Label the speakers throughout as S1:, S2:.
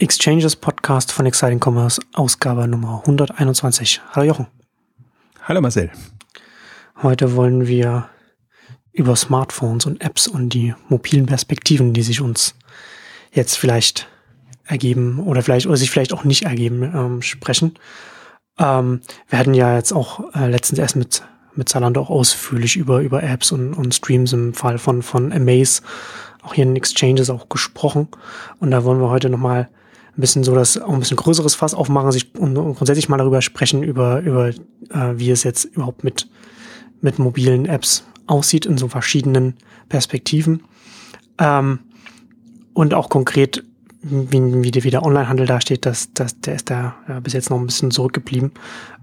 S1: Exchanges Podcast von Exciting Commerce, Ausgabe Nummer 121. Hallo Jochen.
S2: Hallo Marcel.
S1: Heute wollen wir über Smartphones und Apps und die mobilen Perspektiven, die sich uns jetzt vielleicht ergeben oder vielleicht oder sich vielleicht auch nicht ergeben, ähm, sprechen. Ähm, wir hatten ja jetzt auch äh, letztens erst mit mit Zalando auch ausführlich über über Apps und, und Streams im Fall von von Amaze auch hier in Exchanges auch gesprochen und da wollen wir heute noch mal ein bisschen so das auch ein bisschen größeres Fass aufmachen sich und, und grundsätzlich mal darüber sprechen über über äh, wie es jetzt überhaupt mit mit mobilen Apps aussieht in so verschiedenen Perspektiven ähm, und auch konkret wie, wie, der, wie der Onlinehandel dasteht, das, das, der ist da ja, bis jetzt noch ein bisschen zurückgeblieben.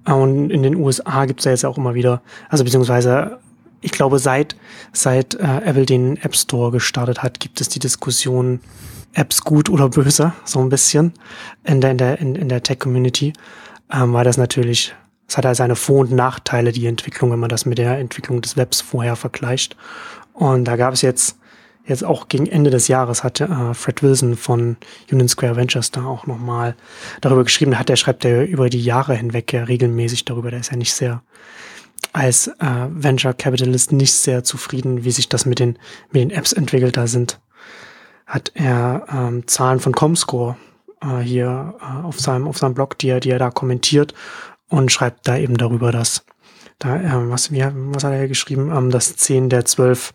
S1: Und in den USA gibt es ja jetzt auch immer wieder, also beziehungsweise ich glaube, seit, seit äh, Apple den App Store gestartet hat, gibt es die Diskussion, Apps gut oder böse, so ein bisschen in der, in der, in, der Tech-Community, ähm, weil das natürlich, es hat halt seine Vor- und Nachteile, die Entwicklung, wenn man das mit der Entwicklung des Webs vorher vergleicht. Und da gab es jetzt, jetzt auch gegen Ende des Jahres hatte äh, Fred Wilson von Union Square Ventures da auch nochmal darüber geschrieben. Hat der schreibt er über die Jahre hinweg ja regelmäßig darüber. Der ist ja nicht sehr als äh, Venture Capitalist nicht sehr zufrieden, wie sich das mit den mit den Apps entwickelt. Da sind hat er ähm, Zahlen von Comscore äh, hier äh, auf seinem auf seinem Blog, die er die er da kommentiert und schreibt da eben darüber, dass da äh, was wie, was hat er geschrieben, ähm, dass zehn der zwölf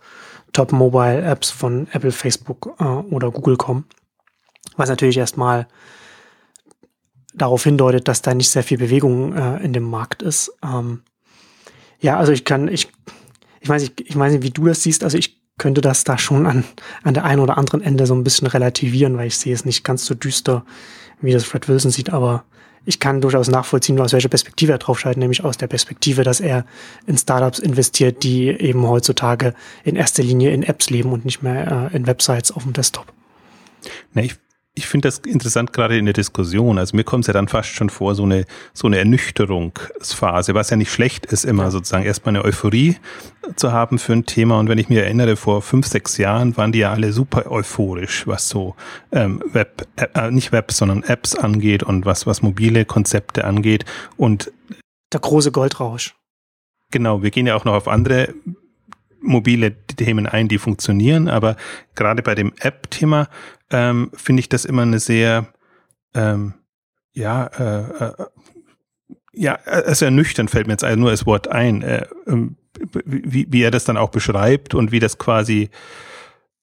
S1: Top Mobile Apps von Apple, Facebook äh, oder Google kommen, was natürlich erstmal darauf hindeutet, dass da nicht sehr viel Bewegung äh, in dem Markt ist. Ähm, ja, also ich kann, ich, ich weiß nicht, ich weiß nicht, wie du das siehst. Also ich könnte das da schon an, an der einen oder anderen Ende so ein bisschen relativieren, weil ich sehe es nicht ganz so düster, wie das Fred Wilson sieht, aber ich kann durchaus nachvollziehen, aus welcher Perspektive er drauf schaltet, nämlich aus der Perspektive, dass er in Startups investiert, die eben heutzutage in erster Linie in Apps leben und nicht mehr äh, in Websites auf dem Desktop.
S2: Na, ich ich finde das interessant gerade in der Diskussion. Also mir kommt es ja dann fast schon vor, so eine, so eine Ernüchterungsphase, was ja nicht schlecht ist, immer sozusagen erstmal eine Euphorie zu haben für ein Thema. Und wenn ich mir erinnere, vor fünf, sechs Jahren waren die ja alle super euphorisch, was so ähm, Web, äh, nicht Web, sondern Apps angeht und was, was mobile Konzepte angeht. Und
S1: der große Goldrausch.
S2: Genau, wir gehen ja auch noch auf andere mobile Themen ein, die funktionieren, aber gerade bei dem App-Thema ähm, finde ich das immer eine sehr, ähm, ja, äh, äh, ja, also ernüchternd fällt mir jetzt nur das Wort ein, äh, ähm, wie, wie er das dann auch beschreibt und wie das quasi,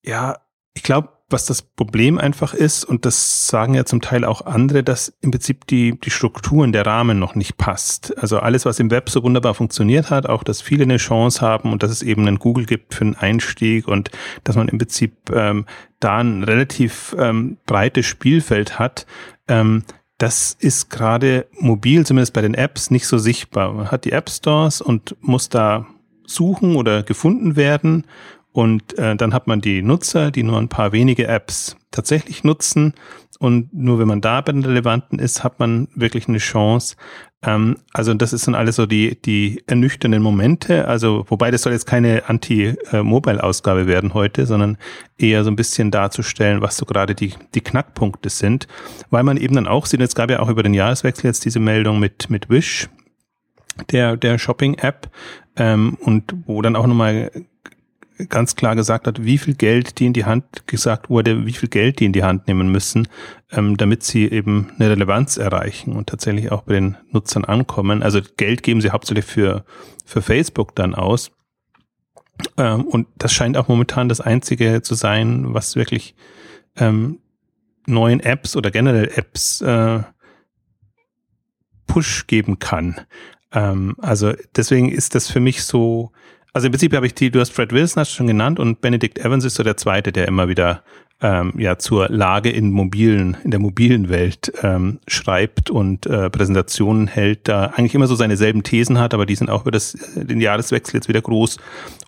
S2: ja, ich glaube, was das Problem einfach ist, und das sagen ja zum Teil auch andere, dass im Prinzip die, die Strukturen, der Rahmen noch nicht passt. Also alles, was im Web so wunderbar funktioniert hat, auch dass viele eine Chance haben und dass es eben einen Google gibt für einen Einstieg und dass man im Prinzip ähm, da ein relativ ähm, breites Spielfeld hat, ähm, das ist gerade mobil, zumindest bei den Apps, nicht so sichtbar. Man hat die App Stores und muss da suchen oder gefunden werden und äh, dann hat man die Nutzer, die nur ein paar wenige Apps tatsächlich nutzen. Und nur wenn man da bei den relevanten ist, hat man wirklich eine Chance. Ähm, also das ist dann alles so die, die ernüchternden Momente. Also wobei das soll jetzt keine Anti-Mobile-Ausgabe werden heute, sondern eher so ein bisschen darzustellen, was so gerade die, die Knackpunkte sind. Weil man eben dann auch sieht, es gab ja auch über den Jahreswechsel jetzt diese Meldung mit, mit Wish, der, der Shopping-App, ähm, und wo dann auch nochmal ganz klar gesagt hat, wie viel Geld die in die Hand gesagt wurde, wie viel Geld die in die Hand nehmen müssen, ähm, damit sie eben eine Relevanz erreichen und tatsächlich auch bei den Nutzern ankommen. Also Geld geben sie hauptsächlich für, für Facebook dann aus. Ähm, und das scheint auch momentan das Einzige zu sein, was wirklich ähm, neuen Apps oder generell Apps äh, Push geben kann. Ähm, also deswegen ist das für mich so, also im Prinzip habe ich die, du hast Fred Wilson hast schon genannt und Benedict Evans ist so der zweite, der immer wieder ähm, ja zur Lage in mobilen, in der mobilen Welt ähm, schreibt und äh, Präsentationen hält, da eigentlich immer so seine selben Thesen hat, aber die sind auch über das, äh, den Jahreswechsel jetzt wieder groß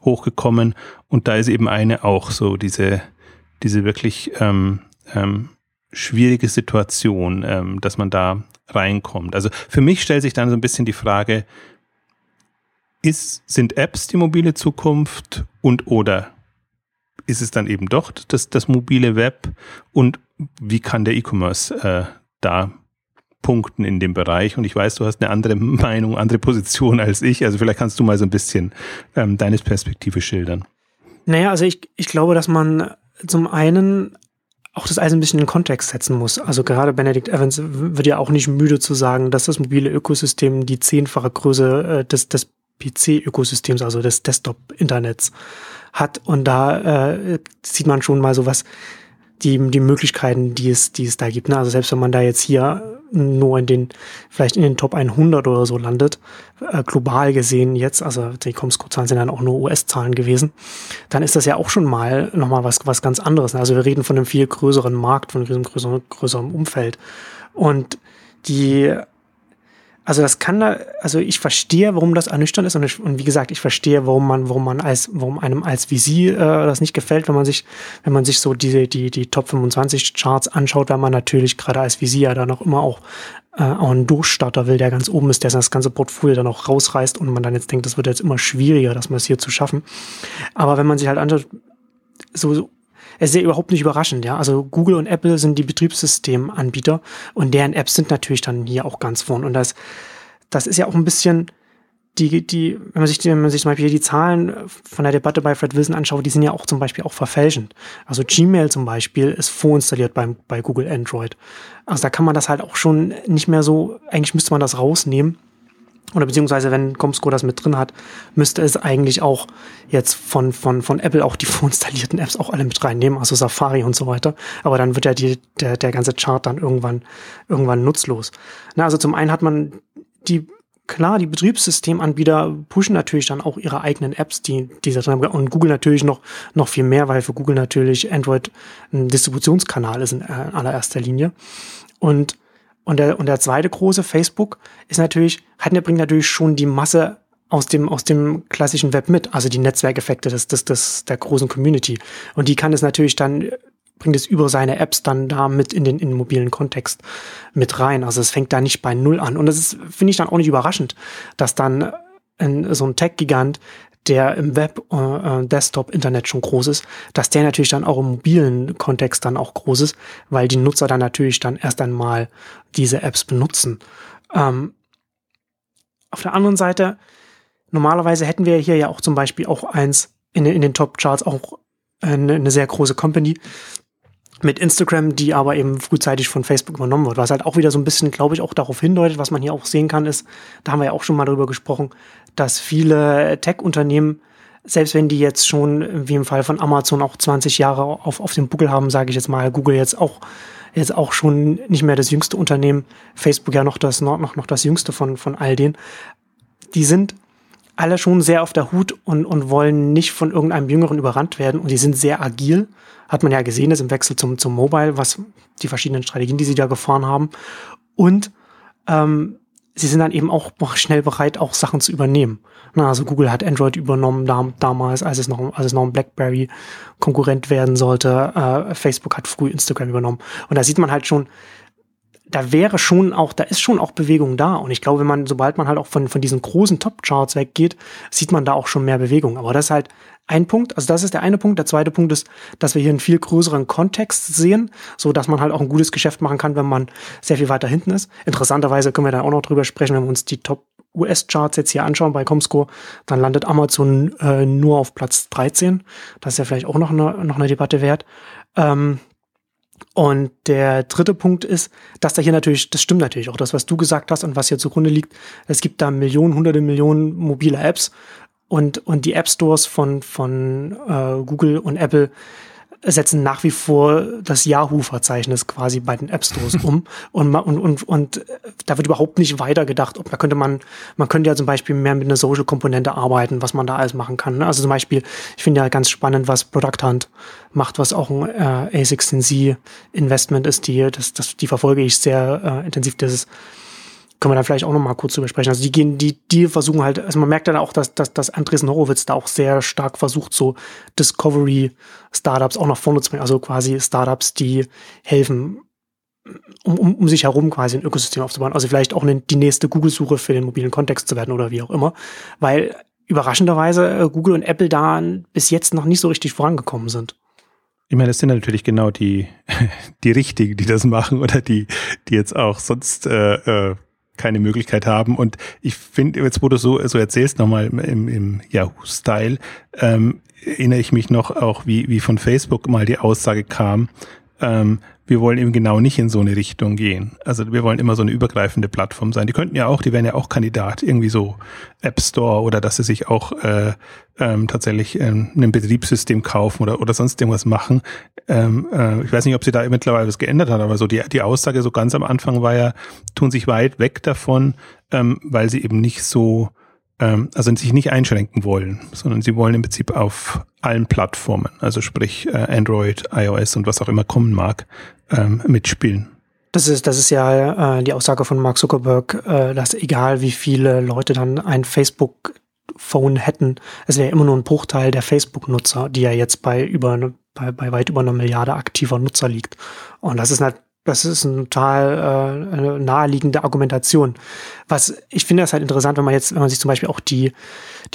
S2: hochgekommen. Und da ist eben eine auch so diese, diese wirklich ähm, ähm, schwierige Situation, ähm, dass man da reinkommt. Also für mich stellt sich dann so ein bisschen die Frage, ist, sind Apps die mobile Zukunft und oder ist es dann eben doch das, das mobile Web und wie kann der E-Commerce äh, da punkten in dem Bereich? Und ich weiß, du hast eine andere Meinung, andere Position als ich. Also vielleicht kannst du mal so ein bisschen ähm, deine Perspektive schildern.
S1: Naja, also ich, ich glaube, dass man zum einen auch das alles ein bisschen in Kontext setzen muss. Also gerade Benedict Evans wird ja auch nicht müde zu sagen, dass das mobile Ökosystem die zehnfache Größe äh, des, des PC-Ökosystems, also des Desktop-Internets hat. Und da äh, sieht man schon mal so was, die, die Möglichkeiten, die es, die es da gibt. Ne? Also selbst wenn man da jetzt hier nur in den, vielleicht in den Top 100 oder so landet, äh, global gesehen jetzt, also die Comscore-Zahlen sind dann auch nur US-Zahlen gewesen, dann ist das ja auch schon mal nochmal was, was ganz anderes. Ne? Also wir reden von einem viel größeren Markt, von einem größeren, größeren Umfeld. Und die also das kann da, also ich verstehe, warum das ernüchternd ist und, ich, und wie gesagt, ich verstehe, warum man, warum man als, warum einem als VC äh, das nicht gefällt, wenn man sich, wenn man sich so diese die die Top 25 Charts anschaut, weil man natürlich gerade als ja dann auch immer auch äh, auch einen Durchstarter will, der ganz oben ist, der das ganze Portfolio dann auch rausreißt und man dann jetzt denkt, das wird jetzt immer schwieriger, das mal hier zu schaffen. Aber wenn man sich halt anschaut, so, so es ist ja überhaupt nicht überraschend, ja. Also Google und Apple sind die Betriebssystemanbieter und deren Apps sind natürlich dann hier auch ganz vorn. Und das, das ist ja auch ein bisschen die, die, wenn man sich, wenn man sich zum Beispiel die Zahlen von der Debatte bei Fred Wilson anschaut, die sind ja auch zum Beispiel auch verfälschend. Also Gmail zum Beispiel ist vorinstalliert beim, bei Google Android. Also da kann man das halt auch schon nicht mehr so, eigentlich müsste man das rausnehmen oder beziehungsweise wenn Comscore das mit drin hat, müsste es eigentlich auch jetzt von, von, von Apple auch die vorinstallierten Apps auch alle mit reinnehmen, also Safari und so weiter. Aber dann wird ja die, der, der ganze Chart dann irgendwann, irgendwann nutzlos. Na, also zum einen hat man die klar, die Betriebssystemanbieter pushen natürlich dann auch ihre eigenen Apps, die, die da drin haben. Und Google natürlich noch, noch viel mehr, weil für Google natürlich Android ein Distributionskanal ist in allererster Linie. Und und der, und der zweite große, Facebook, ist natürlich, hat, bringt natürlich schon die Masse aus dem, aus dem klassischen Web mit, also die Netzwerkeffekte des, des, des, der großen Community. Und die kann es natürlich dann, bringt es über seine Apps dann da mit in den, in den mobilen Kontext mit rein. Also es fängt da nicht bei Null an. Und das ist, finde ich dann auch nicht überraschend, dass dann ein, so ein Tech-Gigant der im Web, äh, äh, Desktop, Internet schon groß ist, dass der natürlich dann auch im mobilen Kontext dann auch groß ist, weil die Nutzer dann natürlich dann erst einmal diese Apps benutzen. Ähm, auf der anderen Seite, normalerweise hätten wir hier ja auch zum Beispiel auch eins in, in den Top-Charts auch eine, eine sehr große Company, mit Instagram, die aber eben frühzeitig von Facebook übernommen wird. Was halt auch wieder so ein bisschen, glaube ich, auch darauf hindeutet, was man hier auch sehen kann, ist, da haben wir ja auch schon mal darüber gesprochen, dass viele Tech-Unternehmen, selbst wenn die jetzt schon, wie im Fall von Amazon, auch 20 Jahre auf, auf dem Buckel haben, sage ich jetzt mal, Google jetzt auch jetzt auch schon nicht mehr das jüngste Unternehmen, Facebook ja noch das noch, noch das jüngste von, von all denen. Die sind alle schon sehr auf der Hut und, und wollen nicht von irgendeinem Jüngeren überrannt werden und die sind sehr agil hat man ja gesehen, ist im Wechsel zum, zum Mobile, was die verschiedenen Strategien, die sie da gefahren haben. Und ähm, sie sind dann eben auch schnell bereit, auch Sachen zu übernehmen. Na, also Google hat Android übernommen da, damals, als es noch, als es noch ein BlackBerry Konkurrent werden sollte. Äh, Facebook hat früh Instagram übernommen. Und da sieht man halt schon, da wäre schon auch, da ist schon auch Bewegung da. Und ich glaube, wenn man, sobald man halt auch von, von diesen großen Top-Charts weggeht, sieht man da auch schon mehr Bewegung. Aber das ist halt ein Punkt. Also das ist der eine Punkt. Der zweite Punkt ist, dass wir hier einen viel größeren Kontext sehen, so dass man halt auch ein gutes Geschäft machen kann, wenn man sehr viel weiter hinten ist. Interessanterweise können wir dann auch noch drüber sprechen, wenn wir uns die Top US-Charts jetzt hier anschauen bei Comscore, dann landet Amazon äh, nur auf Platz 13. Das ist ja vielleicht auch noch eine, noch eine Debatte wert. Ähm, und der dritte Punkt ist, dass da hier natürlich, das stimmt natürlich auch, das, was du gesagt hast und was hier zugrunde liegt, es gibt da Millionen, hunderte Millionen mobile Apps. Und, und die App Stores von, von äh, Google und Apple setzen nach wie vor das Yahoo-Verzeichnis quasi bei den App Stores um und, und, und, und da wird überhaupt nicht weitergedacht. Ob da könnte man, man könnte ja zum Beispiel mehr mit einer Social-Komponente arbeiten, was man da alles machen kann. Ne? Also zum Beispiel, ich finde ja ganz spannend, was Product Hunt macht, was auch ein äh, A16Z Investment ist, die, das, das, die verfolge ich sehr äh, intensiv, dieses können wir da vielleicht auch noch mal kurz drüber sprechen. Also die gehen, die, die versuchen halt, also man merkt dann auch, dass, dass, dass Andresen Horowitz da auch sehr stark versucht, so Discovery-Startups auch nach vorne zu bringen. Also quasi Startups, die helfen, um, um, um sich herum quasi ein Ökosystem aufzubauen. Also vielleicht auch eine, die nächste Google-Suche für den mobilen Kontext zu werden oder wie auch immer. Weil überraschenderweise äh, Google und Apple da bis jetzt noch nicht so richtig vorangekommen sind.
S2: Ich meine, das sind natürlich genau die, die Richtigen, die das machen oder die, die jetzt auch sonst äh, äh, keine Möglichkeit haben. Und ich finde, jetzt wo du so, so erzählst, nochmal im, im Yahoo-Style, ähm, erinnere ich mich noch auch, wie, wie von Facebook mal die Aussage kam, ähm, wir wollen eben genau nicht in so eine Richtung gehen. Also wir wollen immer so eine übergreifende Plattform sein. Die könnten ja auch, die wären ja auch Kandidat, irgendwie so App Store oder dass sie sich auch äh, ähm, tatsächlich ähm, ein Betriebssystem kaufen oder, oder sonst irgendwas machen. Ähm, äh, ich weiß nicht, ob sie da mittlerweile was geändert hat, aber so die, die Aussage so ganz am Anfang war ja, tun sich weit weg davon, ähm, weil sie eben nicht so ähm, also sich nicht einschränken wollen, sondern sie wollen im Prinzip auf allen Plattformen, also sprich äh, Android, iOS und was auch immer kommen mag, ähm, mitspielen.
S1: Das ist, das ist ja äh, die Aussage von Mark Zuckerberg, äh, dass egal wie viele Leute dann ein Facebook-Phone hätten, es wäre immer nur ein Bruchteil der Facebook-Nutzer, die ja jetzt bei über bei, bei weit über einer Milliarde aktiver Nutzer liegt. Und das ist das ist eine total äh, eine naheliegende Argumentation. Was ich finde das halt interessant, wenn man jetzt, wenn man sich zum Beispiel auch die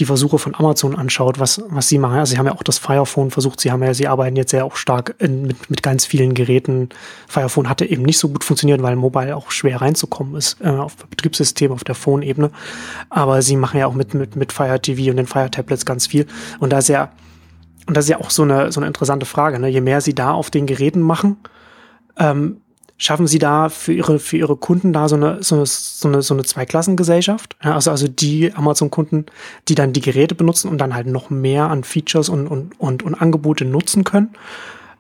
S1: die Versuche von Amazon anschaut, was was sie machen. Also sie haben ja auch das Fire Phone versucht. Sie haben ja, sie arbeiten jetzt ja auch stark in, mit mit ganz vielen Geräten. Fire Phone hatte eben nicht so gut funktioniert, weil Mobile auch schwer reinzukommen ist äh, auf Betriebssystem, auf der Phone-Ebene. Aber sie machen ja auch mit mit mit Fire TV und den Fire Tablets ganz viel. Und da ist ja und das ist ja auch so eine so eine interessante Frage. Ne? Je mehr sie da auf den Geräten machen ähm, schaffen sie da für ihre, für ihre Kunden da so eine, so eine, so eine, so eine Zweiklassengesellschaft? Ja, also, also die Amazon-Kunden, die dann die Geräte benutzen und dann halt noch mehr an Features und, und, und, und Angebote nutzen können.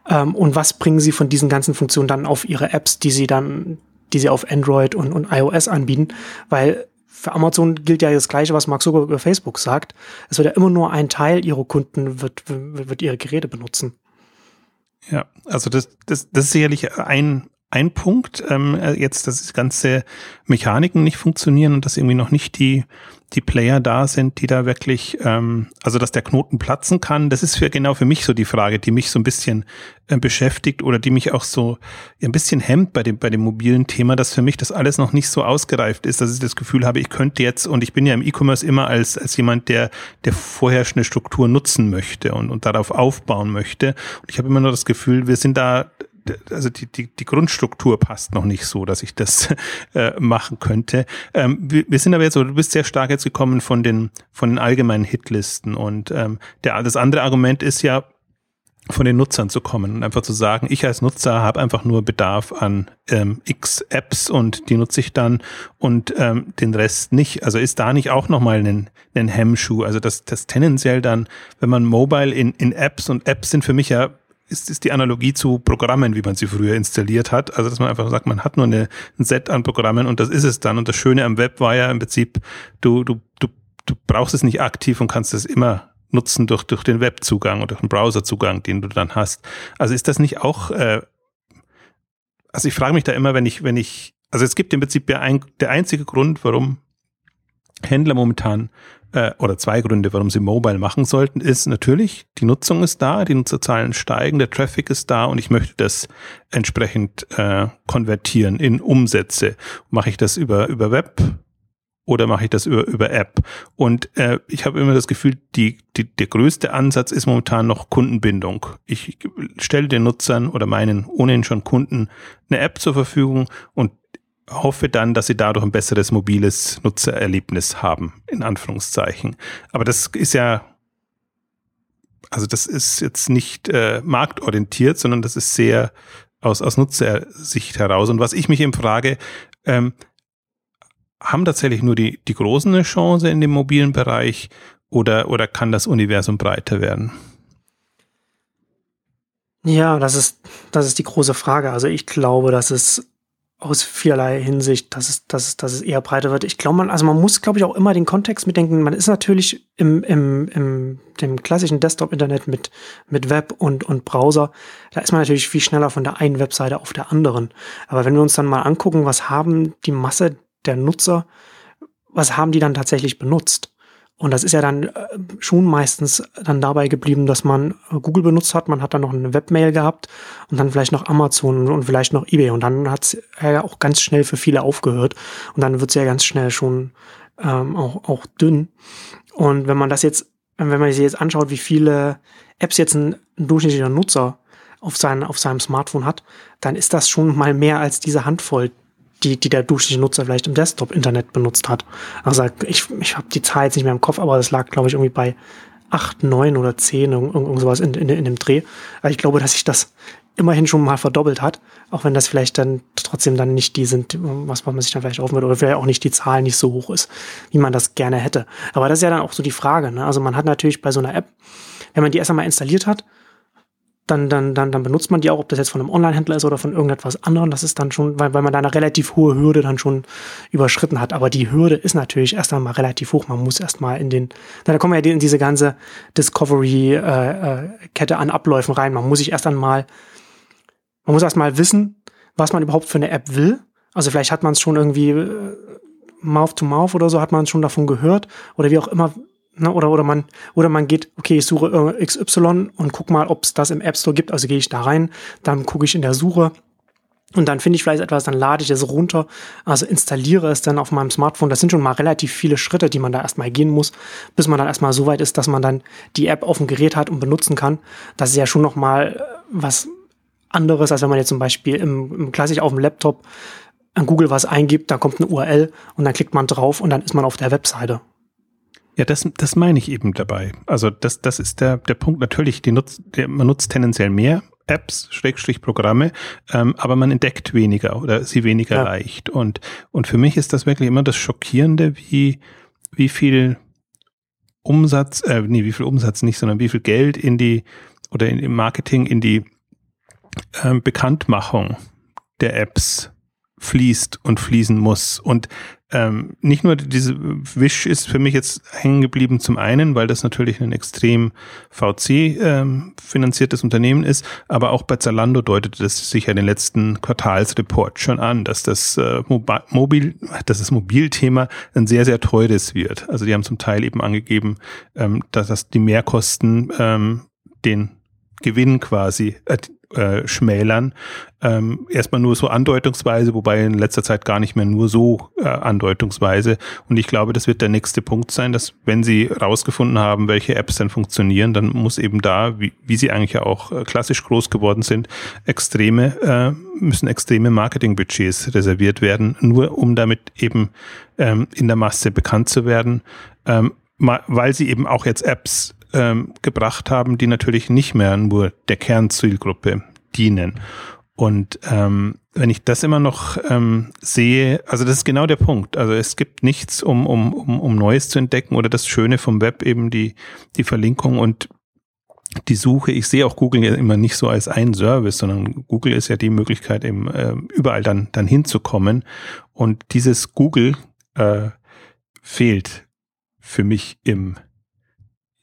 S1: Ähm, und was bringen sie von diesen ganzen Funktionen dann auf ihre Apps, die sie dann, die sie auf Android und, und iOS anbieten? Weil für Amazon gilt ja das Gleiche, was Mark Zuckerberg über Facebook sagt. Es wird ja immer nur ein Teil ihrer Kunden wird, wird, wird ihre Geräte benutzen.
S2: Ja, also das, das, das ist sicherlich ein, ein Punkt, ähm, äh, jetzt, dass die ganze Mechaniken nicht funktionieren und dass irgendwie noch nicht die, die Player da sind, die da wirklich, ähm, also dass der Knoten platzen kann, das ist für genau für mich so die Frage, die mich so ein bisschen äh, beschäftigt oder die mich auch so ein bisschen hemmt bei dem, bei dem mobilen Thema, dass für mich das alles noch nicht so ausgereift ist, dass ich das Gefühl habe, ich könnte jetzt, und ich bin ja im E-Commerce immer als, als jemand, der, der vorherrschende Struktur nutzen möchte und, und darauf aufbauen möchte. Und ich habe immer nur das Gefühl, wir sind da also die, die, die Grundstruktur passt noch nicht so, dass ich das äh, machen könnte. Ähm, wir, wir sind aber jetzt, du bist sehr stark jetzt gekommen von den, von den allgemeinen Hitlisten und ähm, der, das andere Argument ist ja, von den Nutzern zu kommen und einfach zu sagen, ich als Nutzer habe einfach nur Bedarf an ähm, X Apps und die nutze ich dann und ähm, den Rest nicht. Also ist da nicht auch nochmal ein, ein Hemmschuh? Also das, das tendenziell dann, wenn man Mobile in, in Apps und Apps sind für mich ja ist, ist die Analogie zu Programmen, wie man sie früher installiert hat. Also dass man einfach sagt, man hat nur eine, ein Set an Programmen und das ist es dann. Und das Schöne am Web war ja im Prinzip, du, du, du, du brauchst es nicht aktiv und kannst es immer nutzen durch, durch den Webzugang oder den Browserzugang, den du dann hast. Also ist das nicht auch, äh, also ich frage mich da immer, wenn ich, wenn ich, also es gibt im Prinzip der, ein, der einzige Grund, warum Händler momentan äh, oder zwei Gründe, warum sie Mobile machen sollten, ist natürlich, die Nutzung ist da, die Nutzerzahlen steigen, der Traffic ist da und ich möchte das entsprechend äh, konvertieren in Umsätze. Mache ich das über, über Web oder mache ich das über, über App? Und äh, ich habe immer das Gefühl, die, die, der größte Ansatz ist momentan noch Kundenbindung. Ich stelle den Nutzern oder meinen ohnehin schon Kunden eine App zur Verfügung und hoffe dann, dass sie dadurch ein besseres mobiles Nutzererlebnis haben, in Anführungszeichen. Aber das ist ja, also das ist jetzt nicht äh, marktorientiert, sondern das ist sehr aus, aus Nutzersicht heraus. Und was ich mich eben frage, ähm, haben tatsächlich nur die, die Großen eine Chance in dem mobilen Bereich oder, oder kann das Universum breiter werden?
S1: Ja, das ist, das ist die große Frage. Also ich glaube, dass es aus vielerlei Hinsicht, dass es, dass es, dass es eher breiter wird. Ich glaube, man, also man muss, glaube ich, auch immer den Kontext mitdenken. Man ist natürlich im, im, im dem klassischen Desktop-Internet mit, mit Web und, und Browser, da ist man natürlich viel schneller von der einen Webseite auf der anderen. Aber wenn wir uns dann mal angucken, was haben die Masse der Nutzer, was haben die dann tatsächlich benutzt? Und das ist ja dann äh, schon meistens dann dabei geblieben, dass man äh, Google benutzt hat, man hat dann noch eine Webmail gehabt und dann vielleicht noch Amazon und vielleicht noch eBay. Und dann hat es ja auch ganz schnell für viele aufgehört. Und dann wird es ja ganz schnell schon ähm, auch, auch dünn. Und wenn man das jetzt, wenn man sich jetzt anschaut, wie viele Apps jetzt ein, ein durchschnittlicher Nutzer auf, sein, auf seinem Smartphone hat, dann ist das schon mal mehr als diese Handvoll, die, die der durchschnittliche Nutzer vielleicht im Desktop-Internet benutzt hat. Also ich, ich habe die Zahl jetzt nicht mehr im Kopf, aber das lag, glaube ich, irgendwie bei acht, neun oder zehn, irgend sowas in, in, in dem Dreh. Aber ich glaube, dass sich das immerhin schon mal verdoppelt hat, auch wenn das vielleicht dann trotzdem dann nicht die sind, was man sich dann vielleicht aufhört, oder vielleicht auch nicht die Zahl nicht so hoch ist, wie man das gerne hätte. Aber das ist ja dann auch so die Frage. Ne? Also man hat natürlich bei so einer App, wenn man die erst einmal installiert hat, dann, dann, dann, dann benutzt man die auch, ob das jetzt von einem Online-Händler ist oder von irgendetwas anderem. Das ist dann schon, weil, weil man da eine relativ hohe Hürde dann schon überschritten hat. Aber die Hürde ist natürlich erst einmal relativ hoch. Man muss erst mal in den, na, da kommen wir ja in diese ganze Discovery-Kette äh, äh, an Abläufen rein. Man muss sich erst einmal, man muss erst mal wissen, was man überhaupt für eine App will. Also vielleicht hat man es schon irgendwie äh, Mouth to Mouth oder so, hat man schon davon gehört oder wie auch immer, Ne, oder, oder, man, oder man geht, okay, ich suche XY und guck mal, ob es das im App Store gibt. Also gehe ich da rein, dann gucke ich in der Suche und dann finde ich vielleicht etwas, dann lade ich es runter, also installiere es dann auf meinem Smartphone. Das sind schon mal relativ viele Schritte, die man da erstmal gehen muss, bis man dann erstmal so weit ist, dass man dann die App auf dem Gerät hat und benutzen kann. Das ist ja schon nochmal äh, was anderes, als wenn man jetzt zum Beispiel im, im klassisch auf dem Laptop an Google was eingibt, da kommt eine URL und dann klickt man drauf und dann ist man auf der Webseite.
S2: Ja, das, das meine ich eben dabei. Also das, das ist der, der Punkt. Natürlich, die nutzt, der, man nutzt tendenziell mehr Apps, Schrägstrich Programme, ähm, aber man entdeckt weniger oder sie weniger ja. leicht. Und, und für mich ist das wirklich immer das Schockierende, wie, wie viel Umsatz, äh, nee, wie viel Umsatz nicht, sondern wie viel Geld in die oder in, im Marketing in die ähm, Bekanntmachung der Apps fließt und fließen muss. Und ähm, nicht nur diese Wish ist für mich jetzt hängen geblieben zum einen, weil das natürlich ein extrem VC ähm, finanziertes Unternehmen ist, aber auch bei Zalando deutete das sich ja den letzten Quartalsreport schon an, dass das äh, Mobil, dass das Mobilthema ein sehr sehr teures wird. Also die haben zum Teil eben angegeben, ähm, dass das die Mehrkosten ähm, den Gewinn quasi äh, äh, schmälern. Ähm, erstmal nur so andeutungsweise, wobei in letzter Zeit gar nicht mehr nur so äh, andeutungsweise. Und ich glaube, das wird der nächste Punkt sein, dass wenn Sie rausgefunden haben, welche Apps dann funktionieren, dann muss eben da, wie, wie sie eigentlich ja auch äh, klassisch groß geworden sind, extreme, äh, müssen extreme Marketingbudgets reserviert werden, nur um damit eben ähm, in der Masse bekannt zu werden, ähm, weil sie eben auch jetzt Apps ähm, gebracht haben, die natürlich nicht mehr nur der Kernzielgruppe dienen. Und ähm, wenn ich das immer noch ähm, sehe, also das ist genau der Punkt. Also es gibt nichts, um, um, um, um Neues zu entdecken oder das Schöne vom Web eben die, die Verlinkung und die Suche. Ich sehe auch Google ja immer nicht so als ein Service, sondern Google ist ja die Möglichkeit, eben äh, überall dann, dann hinzukommen. Und dieses Google äh, fehlt für mich im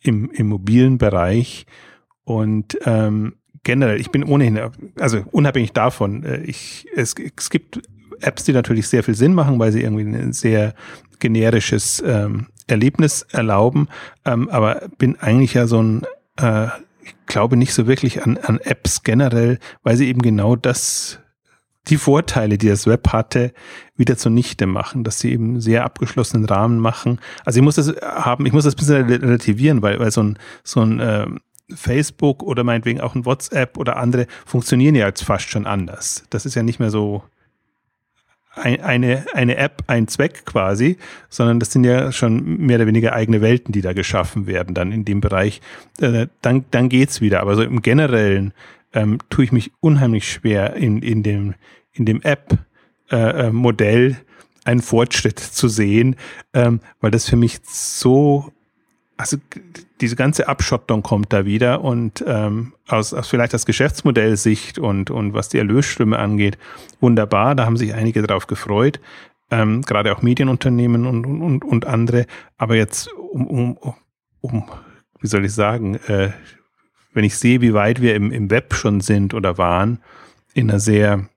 S2: im, im mobilen Bereich. Und ähm, generell, ich bin ohnehin, also unabhängig davon, äh, ich, es, es gibt Apps, die natürlich sehr viel Sinn machen, weil sie irgendwie ein sehr generisches ähm, Erlebnis erlauben, ähm, aber bin eigentlich ja so ein, äh, ich glaube nicht so wirklich an, an Apps generell, weil sie eben genau das die Vorteile, die das Web hatte, wieder zunichte machen, dass sie eben sehr abgeschlossenen Rahmen machen. Also ich muss das haben, ich muss das ein bisschen relativieren, weil, weil so ein, so ein äh, Facebook oder meinetwegen auch ein WhatsApp oder andere funktionieren ja jetzt fast schon anders. Das ist ja nicht mehr so ein, eine, eine App, ein Zweck quasi, sondern das sind ja schon mehr oder weniger eigene Welten, die da geschaffen werden dann in dem Bereich. Äh, dann, dann geht's wieder. Aber so im Generellen ähm, tue ich mich unheimlich schwer in, in dem, in dem App-Modell äh, äh einen Fortschritt zu sehen, ähm, weil das für mich so, also diese ganze Abschottung kommt da wieder und ähm, aus, aus vielleicht das Geschäftsmodell-Sicht und, und was die Erlösströme angeht, wunderbar, da haben sich einige darauf gefreut, ähm, gerade auch Medienunternehmen und, und, und andere, aber jetzt um, um, um wie soll ich sagen, äh, wenn ich sehe, wie weit wir im, im Web schon sind oder waren, in einer sehr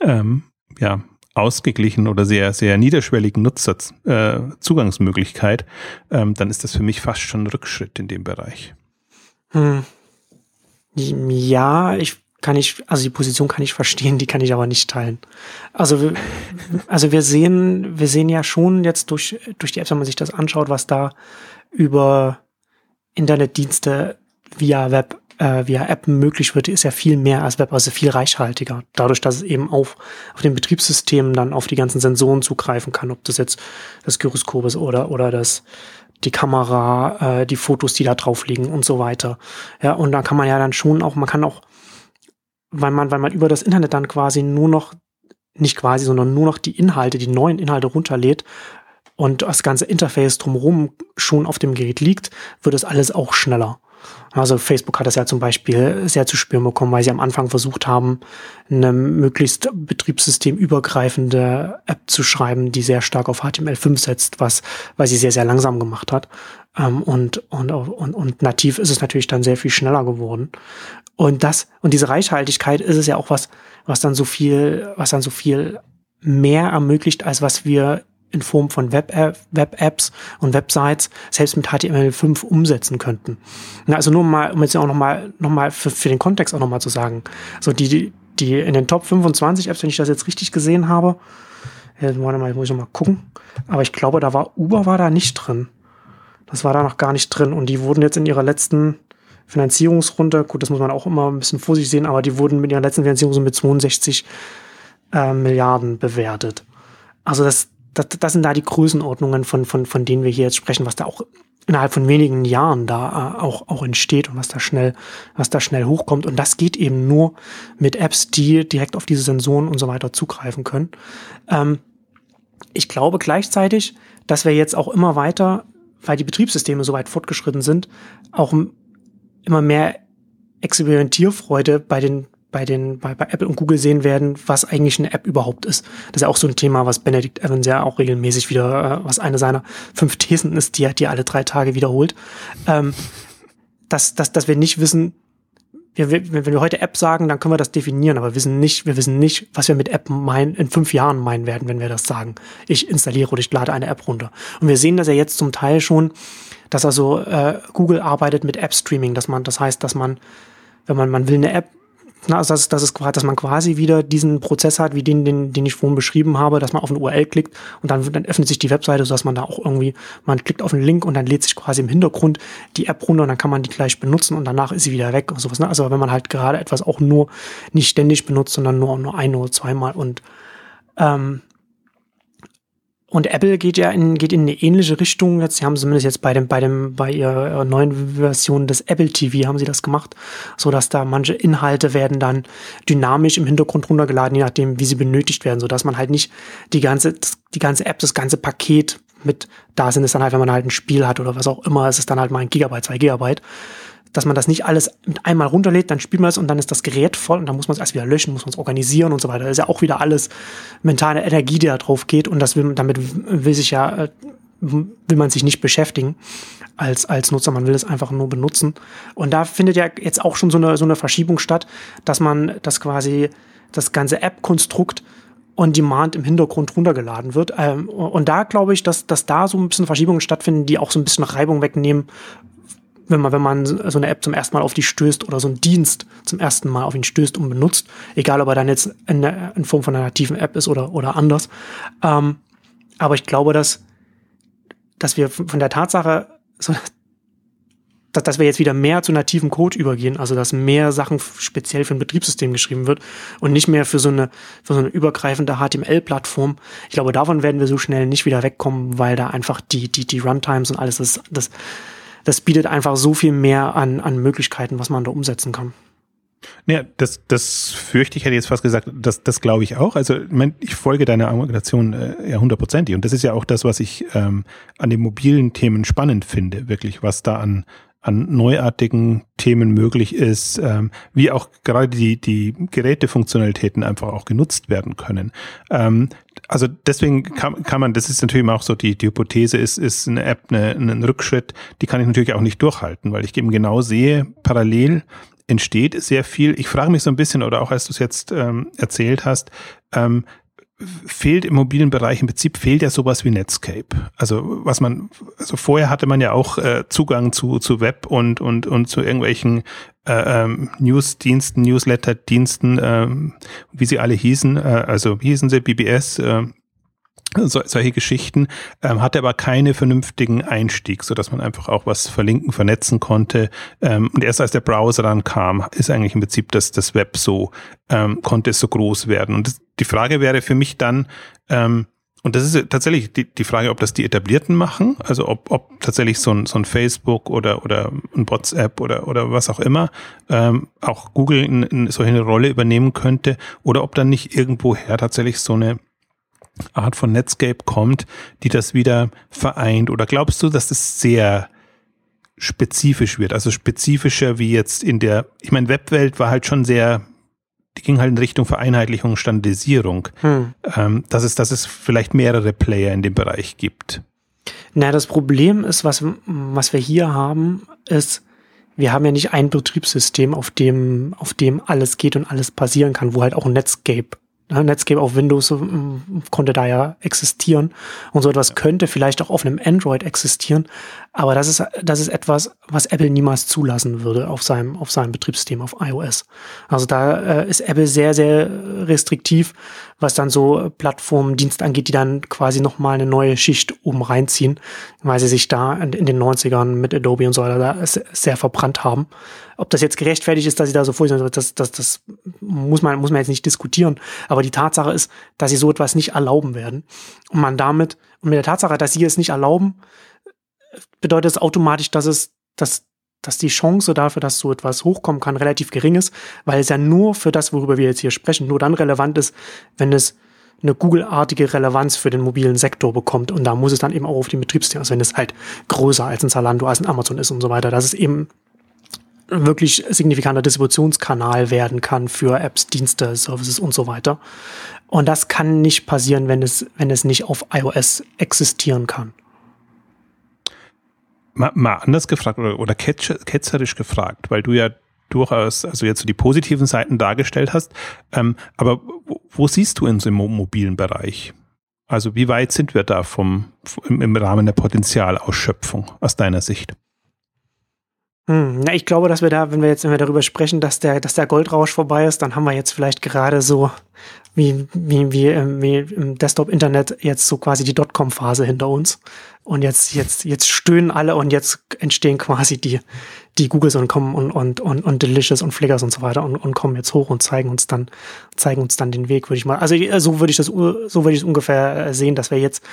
S2: ähm, ja, ausgeglichen oder sehr, sehr niederschwelligen Nutzerzugangsmöglichkeit, äh, ähm, dann ist das für mich fast schon ein Rückschritt in dem Bereich.
S1: Hm. Ja, ich kann ich, also die Position kann ich verstehen, die kann ich aber nicht teilen. Also, also wir sehen, wir sehen ja schon jetzt durch, durch die Apps, wenn man sich das anschaut, was da über Internetdienste via Web äh, via App möglich wird, ist ja viel mehr als Web, also viel reichhaltiger. Dadurch, dass es eben auf, auf den Betriebssystemen dann auf die ganzen Sensoren zugreifen kann, ob das jetzt das Gyroskop ist oder, oder das, die Kamera, äh, die Fotos, die da drauf liegen und so weiter. Ja, und da kann man ja dann schon auch, man kann auch, weil man, weil man über das Internet dann quasi nur noch, nicht quasi, sondern nur noch die Inhalte, die neuen Inhalte runterlädt und das ganze Interface drumherum schon auf dem Gerät liegt, wird es alles auch schneller. Also Facebook hat das ja zum Beispiel sehr zu spüren bekommen, weil sie am Anfang versucht haben, eine möglichst betriebssystemübergreifende App zu schreiben, die sehr stark auf HTML5 setzt, was, weil sie sehr, sehr langsam gemacht hat. Ähm, und, und, und, und nativ ist es natürlich dann sehr viel schneller geworden. Und das, und diese Reichhaltigkeit ist es ja auch was, was dann so viel, was dann so viel mehr ermöglicht, als was wir in Form von Web-Apps Web und Websites selbst mit HTML5 umsetzen könnten. also nur mal, um jetzt auch nochmal noch mal für, für den Kontext auch nochmal zu sagen, so die, die in den Top 25 Apps, wenn ich das jetzt richtig gesehen habe, ja, warte mal, muss ich nochmal gucken, aber ich glaube, da war Uber war da nicht drin. Das war da noch gar nicht drin und die wurden jetzt in ihrer letzten Finanzierungsrunde, gut, das muss man auch immer ein bisschen vorsichtig sehen, aber die wurden mit ihrer letzten Finanzierungsrunde mit 62 äh, Milliarden bewertet. Also das, das, das sind da die Größenordnungen, von, von, von denen wir hier jetzt sprechen, was da auch innerhalb von wenigen Jahren da äh, auch, auch entsteht und was da schnell, was da schnell hochkommt. Und das geht eben nur mit Apps, die direkt auf diese Sensoren und so weiter zugreifen können. Ähm, ich glaube gleichzeitig, dass wir jetzt auch immer weiter, weil die Betriebssysteme so weit fortgeschritten sind, auch immer mehr Experimentierfreude bei den bei den bei, bei Apple und Google sehen werden, was eigentlich eine App überhaupt ist. Das ist ja auch so ein Thema, was Benedict Evans ja auch regelmäßig wieder, äh, was eine seiner fünf Thesen ist, die er, die er alle drei Tage wiederholt. Ähm, dass, dass, dass wir nicht wissen, wir, wenn wir heute App sagen, dann können wir das definieren, aber wir wissen nicht, wir wissen nicht, was wir mit App meinen, in fünf Jahren meinen werden, wenn wir das sagen. Ich installiere oder ich lade eine App runter. Und wir sehen das ja jetzt zum Teil schon, dass also äh, Google arbeitet mit App Streaming, dass man, das heißt, dass man, wenn man, man will eine App na, also das, das ist, dass man quasi wieder diesen Prozess hat, wie den, den, den ich vorhin beschrieben habe, dass man auf eine URL klickt und dann, dann öffnet sich die Webseite, sodass man da auch irgendwie, man klickt auf einen Link und dann lädt sich quasi im Hintergrund die App runter und dann kann man die gleich benutzen und danach ist sie wieder weg und sowas. Ne? Also wenn man halt gerade etwas auch nur nicht ständig benutzt, sondern nur, nur ein oder zweimal und ähm, und Apple geht ja in, geht in eine ähnliche Richtung. Jetzt, sie haben zumindest jetzt bei dem, bei dem, bei ihrer neuen Version des Apple TV haben sie das gemacht, so dass da manche Inhalte werden dann dynamisch im Hintergrund runtergeladen, je nachdem, wie sie benötigt werden, so dass man halt nicht die ganze, die ganze App, das ganze Paket mit da sind es dann halt, wenn man halt ein Spiel hat oder was auch immer, ist es dann halt mal ein Gigabyte, zwei Gigabyte, dass man das nicht alles mit einmal runterlädt, dann spielt man es und dann ist das Gerät voll und dann muss man es erst wieder löschen, muss man es organisieren und so weiter. Das ist ja auch wieder alles mentale Energie, die da drauf geht und das will, damit will sich ja, äh, will man sich nicht beschäftigen als, als Nutzer, man will es einfach nur benutzen. Und da findet ja jetzt auch schon so eine, so eine Verschiebung statt, dass man das quasi, das ganze App-Konstrukt on Demand im Hintergrund runtergeladen wird. Ähm, und da glaube ich, dass, dass da so ein bisschen Verschiebungen stattfinden, die auch so ein bisschen Reibung wegnehmen wenn man, wenn man so eine App zum ersten Mal auf die stößt oder so einen Dienst zum ersten Mal auf ihn stößt und benutzt, egal ob er dann jetzt in, in Form von einer nativen App ist oder, oder anders. Ähm, aber ich glaube, dass, dass wir von der Tatsache, so, dass, dass wir jetzt wieder mehr zu nativen Code übergehen, also dass mehr Sachen speziell für ein Betriebssystem geschrieben wird und nicht mehr für so eine, für so eine übergreifende HTML-Plattform. Ich glaube, davon werden wir so schnell nicht wieder wegkommen, weil da einfach die, die, die Runtimes und alles, das, das das bietet einfach so viel mehr an, an Möglichkeiten, was man da umsetzen kann.
S2: Ja, das, das fürchte ich, hätte jetzt fast gesagt, das, das glaube ich auch. Also ich folge deiner Argumentation äh, ja hundertprozentig. Und das ist ja auch das, was ich ähm, an den mobilen Themen spannend finde, wirklich, was da an, an neuartigen Themen möglich ist, ähm, wie auch gerade die, die Gerätefunktionalitäten einfach auch genutzt werden können. Ähm, also deswegen kann, kann man, das ist natürlich auch so, die, die Hypothese ist, ist eine App eine, ein Rückschritt, die kann ich natürlich auch nicht durchhalten, weil ich eben genau sehe, parallel entsteht sehr viel. Ich frage mich so ein bisschen, oder auch als du es jetzt ähm, erzählt hast, ähm, fehlt im mobilen Bereich im Prinzip fehlt ja sowas wie Netscape. Also was man, also vorher hatte man ja auch äh, Zugang zu, zu Web und, und, und zu irgendwelchen äh, ähm, Newsdiensten, Newsletter-Diensten, ähm, wie sie alle hießen. Äh, also wie hießen sie? BBS, äh, so, solche Geschichten, ähm, hatte aber keine vernünftigen Einstieg, so dass man einfach auch was verlinken, vernetzen konnte. Ähm, und erst als der Browser dann kam, ist eigentlich im Prinzip das, das Web so, ähm, konnte es so groß werden. Und das, die Frage wäre für mich dann, ähm, und das ist tatsächlich die, die Frage, ob das die Etablierten machen, also ob, ob tatsächlich so ein, so ein Facebook oder, oder ein WhatsApp oder, oder was auch immer ähm, auch Google in, in solche eine Rolle übernehmen könnte oder ob dann nicht irgendwoher tatsächlich so eine Art von Netscape kommt, die das wieder vereint. Oder glaubst du, dass das sehr spezifisch wird? Also spezifischer wie jetzt in der, ich meine, Webwelt war halt schon sehr die ging halt in Richtung Vereinheitlichung, Standardisierung, hm. ähm, dass, es, dass es vielleicht mehrere Player in dem Bereich gibt.
S1: Na, das Problem ist, was, was wir hier haben, ist, wir haben ja nicht ein Betriebssystem, auf dem, auf dem alles geht und alles passieren kann, wo halt auch Netscape Netscape auf Windows ähm, konnte da ja existieren und so etwas könnte vielleicht auch auf einem Android existieren, aber das ist, das ist etwas, was Apple niemals zulassen würde auf seinem, auf seinem Betriebssystem, auf iOS. Also da äh, ist Apple sehr, sehr restriktiv, was dann so Plattformdienst angeht, die dann quasi nochmal eine neue Schicht oben reinziehen, weil sie sich da in, in den 90ern mit Adobe und so weiter da sehr verbrannt haben. Ob das jetzt gerechtfertigt ist, dass sie da so vor sind, das, das, das muss man, muss man jetzt nicht diskutieren. Aber die Tatsache ist, dass sie so etwas nicht erlauben werden. Und man damit, und mit der Tatsache, dass sie es nicht erlauben, bedeutet es automatisch, dass es, dass, dass die Chance dafür, dass so etwas hochkommen kann, relativ gering ist, weil es ja nur für das, worüber wir jetzt hier sprechen, nur dann relevant ist, wenn es eine Google-artige Relevanz für den mobilen Sektor bekommt. Und da muss es dann eben auch auf den Betriebssystem, also wenn es halt größer als ein Zalando, als ein Amazon ist und so weiter, dass es eben wirklich signifikanter Distributionskanal werden kann für Apps, Dienste, Services und so weiter. Und das kann nicht passieren, wenn es, wenn es nicht auf iOS existieren kann.
S2: Mal, mal anders gefragt oder, oder ketzerisch gefragt, weil du ja durchaus, also jetzt so die positiven Seiten dargestellt hast. Ähm, aber wo, wo, siehst du uns im mobilen Bereich? Also wie weit sind wir da vom, im, im Rahmen der Potenzialausschöpfung aus deiner Sicht?
S1: Hm, na, ich glaube, dass wir da, wenn wir jetzt wir darüber sprechen, dass der, dass der Goldrausch vorbei ist, dann haben wir jetzt vielleicht gerade so wie, wie, wie, ähm, wie im Desktop-Internet jetzt so quasi die Dotcom-Phase hinter uns. Und jetzt, jetzt, jetzt stöhnen alle und jetzt entstehen quasi die, die Googles und kommen und, und, und, und Delicious und Flickers und so weiter und, und kommen jetzt hoch und zeigen uns dann, zeigen uns dann den Weg, würde ich mal. Also so würde ich das, so würde ich es ungefähr sehen, dass wir jetzt,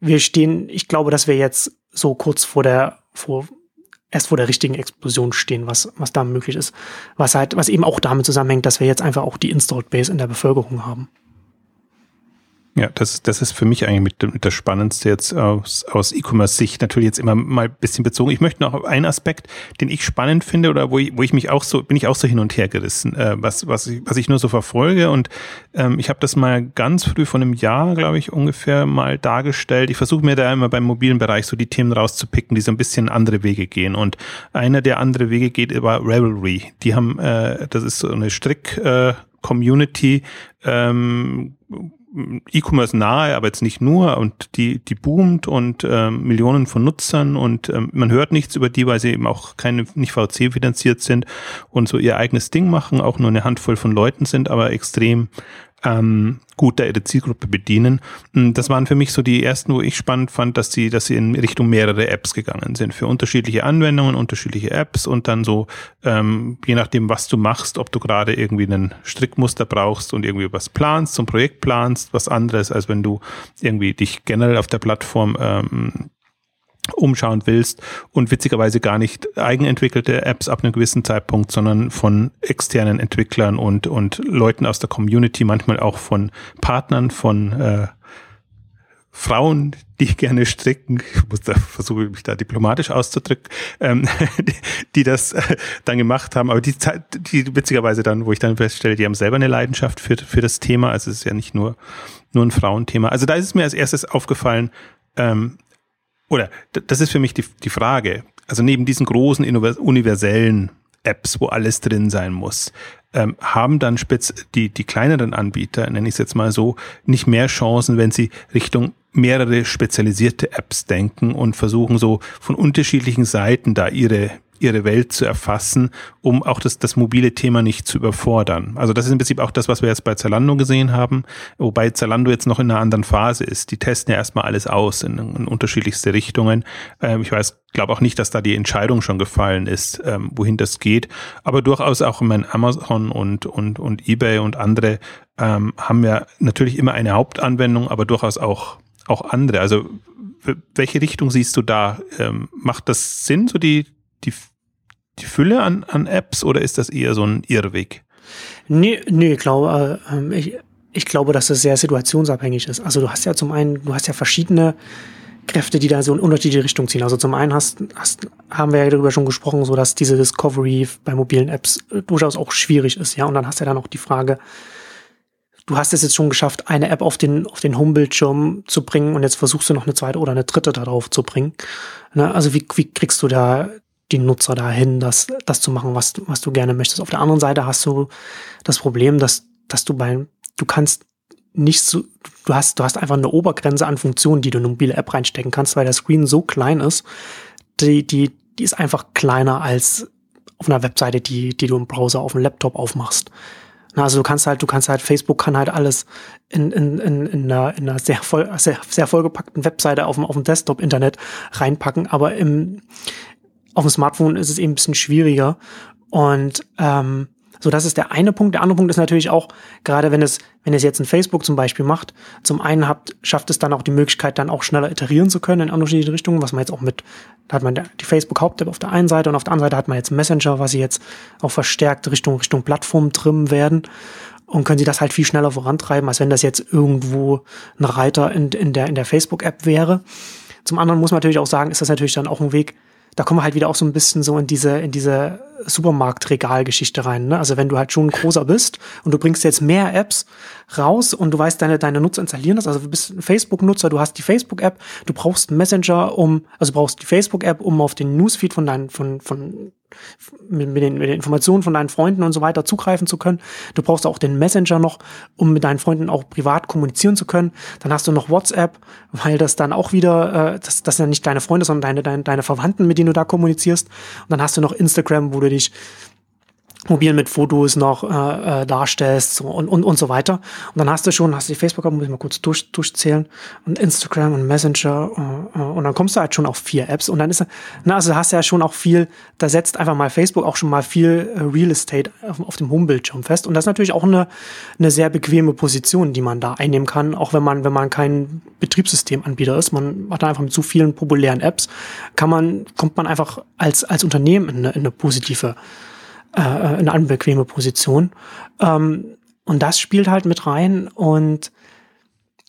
S1: wir stehen, ich glaube, dass wir jetzt so kurz vor der, vor, erst vor der richtigen Explosion stehen, was, was da möglich ist. Was halt, was eben auch damit zusammenhängt, dass wir jetzt einfach auch die Installed Base in der Bevölkerung haben.
S2: Ja, das, das ist für mich eigentlich mit, mit das Spannendste jetzt aus, aus E-Commerce-Sicht natürlich jetzt immer mal ein bisschen bezogen. Ich möchte noch einen Aspekt, den ich spannend finde oder wo ich, wo ich mich auch so, bin ich auch so hin und her gerissen, äh, was, was, ich, was ich nur so verfolge und ähm, ich habe das mal ganz früh von einem Jahr, glaube ich, ungefähr mal dargestellt. Ich versuche mir da immer beim mobilen Bereich so die Themen rauszupicken, die so ein bisschen andere Wege gehen und einer der andere Wege geht über Revelry. Die haben, äh, das ist so eine Strick- äh, Community, ähm, E-Commerce nahe, aber jetzt nicht nur. Und die, die boomt und ähm, Millionen von Nutzern und ähm, man hört nichts über die, weil sie eben auch keine, nicht VC finanziert sind und so ihr eigenes Ding machen, auch nur eine Handvoll von Leuten sind, aber extrem ähm, gut da ihre Zielgruppe bedienen. Mm, das waren für mich so die ersten, wo ich spannend fand, dass sie, dass sie in Richtung mehrere Apps gegangen sind für unterschiedliche Anwendungen, unterschiedliche Apps und dann so, ähm, je nachdem, was du machst, ob du gerade irgendwie einen Strickmuster brauchst und irgendwie was planst, zum Projekt planst, was anderes, als wenn du irgendwie dich generell auf der Plattform ähm, umschauen willst und witzigerweise gar nicht eigenentwickelte Apps ab einem gewissen Zeitpunkt, sondern von externen Entwicklern und, und Leuten aus der Community, manchmal auch von Partnern, von äh, Frauen, die gerne stricken, ich muss da versuchen, mich da diplomatisch auszudrücken, ähm, die, die das äh, dann gemacht haben, aber die, die witzigerweise dann, wo ich dann feststelle, die haben selber eine Leidenschaft für, für das Thema, also es ist ja nicht nur, nur ein Frauenthema. Also da ist es mir als erstes aufgefallen, ähm, oder das ist für mich die, die Frage. Also neben diesen großen universellen Apps, wo alles drin sein muss, ähm, haben dann spitz die, die kleineren Anbieter, nenne ich es jetzt mal so, nicht mehr Chancen, wenn sie Richtung mehrere spezialisierte Apps denken und versuchen so von unterschiedlichen Seiten da ihre ihre Welt zu erfassen, um auch das, das mobile Thema nicht zu überfordern. Also das ist im Prinzip auch das, was wir jetzt bei Zalando gesehen haben, wobei Zalando jetzt noch in einer anderen Phase ist. Die testen ja erstmal alles aus in, in unterschiedlichste Richtungen. Ähm, ich weiß, glaube auch nicht, dass da die Entscheidung schon gefallen ist, ähm, wohin das geht. Aber durchaus auch mein Amazon und, und, und eBay und andere ähm, haben ja natürlich immer eine Hauptanwendung, aber durchaus auch, auch andere. Also welche Richtung siehst du da? Ähm, macht das Sinn, so die, die, die Fülle an, an Apps oder ist das eher so ein Irrweg?
S1: Nee, nee, ich glaube, äh, ich, ich glaube, dass es sehr situationsabhängig ist. Also du hast ja zum einen, du hast ja verschiedene Kräfte, die da so in unterschiedliche Richtungen ziehen. Also zum einen hast, hast, haben wir ja darüber schon gesprochen, so dass diese Discovery bei mobilen Apps äh, durchaus auch schwierig ist, ja. Und dann hast du ja dann auch die Frage, du hast es jetzt schon geschafft, eine App auf den, auf den Homebildschirm zu bringen und jetzt versuchst du noch eine zweite oder eine dritte darauf zu bringen. Ne? Also wie, wie kriegst du da die Nutzer dahin, das, das zu machen, was, was du gerne möchtest. Auf der anderen Seite hast du das Problem, dass, dass du bei, du kannst nicht so, du hast, du hast einfach eine Obergrenze an Funktionen, die du in eine mobile App reinstecken kannst, weil der Screen so klein ist, die, die, die ist einfach kleiner als auf einer Webseite, die, die du im Browser auf dem Laptop aufmachst. Also du kannst halt, du kannst halt, Facebook kann halt alles in, in, in, in, einer, in einer sehr voll, sehr, sehr vollgepackten Webseite auf dem, auf dem Desktop-Internet reinpacken, aber im, auf dem Smartphone ist es eben ein bisschen schwieriger. Und ähm, so, das ist der eine Punkt. Der andere Punkt ist natürlich auch, gerade wenn es, wenn es jetzt ein Facebook zum Beispiel macht, zum einen habt, schafft es dann auch die Möglichkeit, dann auch schneller iterieren zu können in unterschiedliche Richtungen, was man jetzt auch mit, da hat man die Facebook Haupt-App auf der einen Seite und auf der anderen Seite hat man jetzt Messenger, was sie jetzt auch verstärkt Richtung, Richtung Plattform trimmen werden und können sie das halt viel schneller vorantreiben, als wenn das jetzt irgendwo ein Reiter in, in der, in der Facebook-App wäre. Zum anderen muss man natürlich auch sagen, ist das natürlich dann auch ein Weg, da kommen wir halt wieder auch so ein bisschen so in diese, in diese Supermarktregalgeschichte rein. Ne? Also wenn du halt schon großer bist und du bringst jetzt mehr Apps raus und du weißt, deine, deine Nutzer installieren das, also du bist ein Facebook-Nutzer, du hast die Facebook-App, du brauchst Messenger, um, also brauchst die Facebook-App, um auf den Newsfeed von deinen, von, von mit, mit, den, mit den Informationen von deinen Freunden und so weiter zugreifen zu können. Du brauchst auch den Messenger noch, um mit deinen Freunden auch privat kommunizieren zu können. Dann hast du noch WhatsApp, weil das dann auch wieder, äh, das, das sind ja nicht deine Freunde, sondern deine, deine, deine Verwandten, mit denen du da kommunizierst. Und dann hast du noch Instagram, wo du dich mobil mit Fotos noch äh, äh, darstellst so, und, und, und so weiter. Und dann hast du schon, hast du die Facebook, muss ich mal kurz durch, durchzählen, und Instagram und Messenger äh, äh, und dann kommst du halt schon auf vier Apps. Und dann ist, na, also hast du ja schon auch viel, da setzt einfach mal Facebook auch schon mal viel äh, Real Estate auf, auf dem Homebildschirm fest. Und das ist natürlich auch eine, eine sehr bequeme Position, die man da einnehmen kann, auch wenn man, wenn man kein Betriebssystemanbieter ist, man hat einfach mit zu vielen populären Apps, kann man, kommt man einfach als, als Unternehmen in eine, in eine positive äh, eine unbequeme Position. Ähm, und das spielt halt mit rein. Und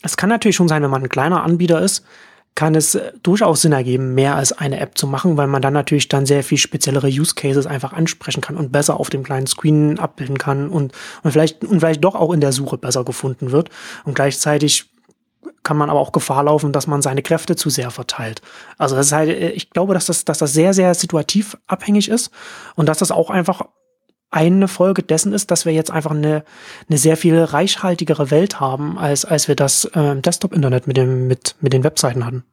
S1: es kann natürlich schon sein, wenn man ein kleiner Anbieter ist, kann es durchaus Sinn ergeben, mehr als eine App zu machen, weil man dann natürlich dann sehr viel speziellere Use Cases einfach ansprechen kann und besser auf dem kleinen Screen abbilden kann und, und vielleicht, und vielleicht doch auch in der Suche besser gefunden wird. Und gleichzeitig kann man aber auch Gefahr laufen, dass man seine Kräfte zu sehr verteilt. Also das ist halt, äh, ich glaube, dass das, dass das sehr, sehr situativ abhängig ist und dass das auch einfach eine Folge dessen ist, dass wir jetzt einfach eine, eine sehr viel reichhaltigere Welt haben, als, als wir das äh, Desktop-Internet mit, dem, mit, mit den Webseiten hatten.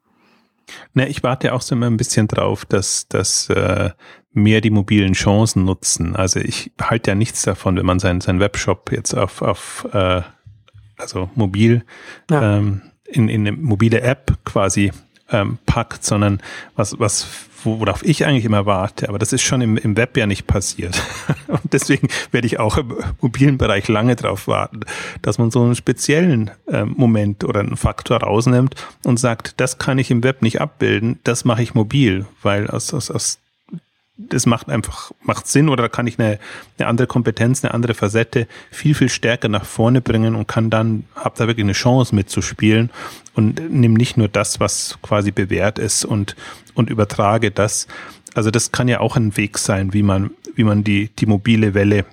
S2: Ne, ich warte auch so immer ein bisschen drauf, dass, dass äh, mehr die mobilen Chancen nutzen. Also ich halte ja nichts davon, wenn man seinen, seinen Webshop jetzt auf, auf äh, also mobil ja. ähm, in, in eine mobile App quasi ähm, packt, sondern was, was worauf ich eigentlich immer warte, aber das ist schon im, im Web ja nicht passiert. Und deswegen werde ich auch im mobilen Bereich lange darauf warten, dass man so einen speziellen äh, Moment oder einen Faktor rausnimmt und sagt, das kann ich im Web nicht abbilden, das mache ich mobil, weil aus, aus, aus das macht einfach, macht Sinn oder kann ich eine, eine andere Kompetenz, eine andere Facette viel, viel stärker nach vorne bringen und kann dann, hab da wirklich eine Chance mitzuspielen und nimm nicht nur das, was quasi bewährt ist und, und übertrage das. Also das kann ja auch ein Weg sein, wie man, wie man die, die mobile Welle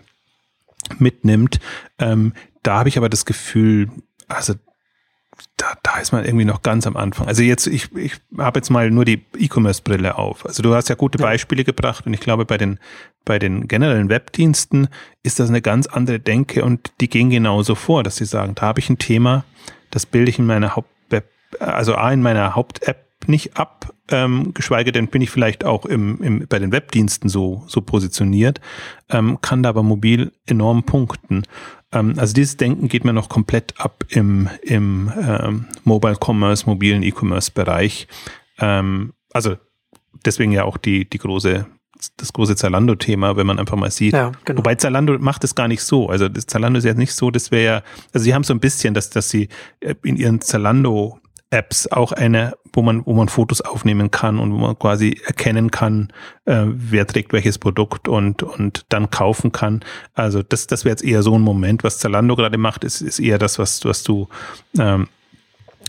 S2: mitnimmt. Ähm, da habe ich aber das Gefühl, also da, da ist man irgendwie noch ganz am Anfang. Also jetzt, ich, ich habe jetzt mal nur die E-Commerce-Brille auf. Also du hast ja gute Beispiele gebracht und ich glaube, bei den, bei den generellen Webdiensten ist das eine ganz andere Denke und die gehen genauso vor, dass sie sagen, da habe ich ein Thema, das bilde ich in meiner Haupt-Web, also A in meiner Haupt-App nicht ab, ähm, geschweige denn bin ich vielleicht auch im, im, bei den Webdiensten so, so positioniert, ähm, kann da aber mobil enorm punkten. Ähm, also dieses Denken geht mir noch komplett ab im, im ähm, Mobile Commerce, mobilen E-Commerce-Bereich. Ähm, also deswegen ja auch die, die große das große Zalando-Thema, wenn man einfach mal sieht. Ja, genau. Wobei Zalando macht es gar nicht so. Also das Zalando ist ja nicht so, das wäre ja, also sie haben so ein bisschen, dass, dass sie äh, in ihren Zalando Apps auch eine, wo man, wo man Fotos aufnehmen kann und wo man quasi erkennen kann, äh, wer trägt welches Produkt und, und dann kaufen kann. Also das, das wäre jetzt eher so ein Moment. Was Zalando gerade macht, ist, ist eher das, was, was du ähm,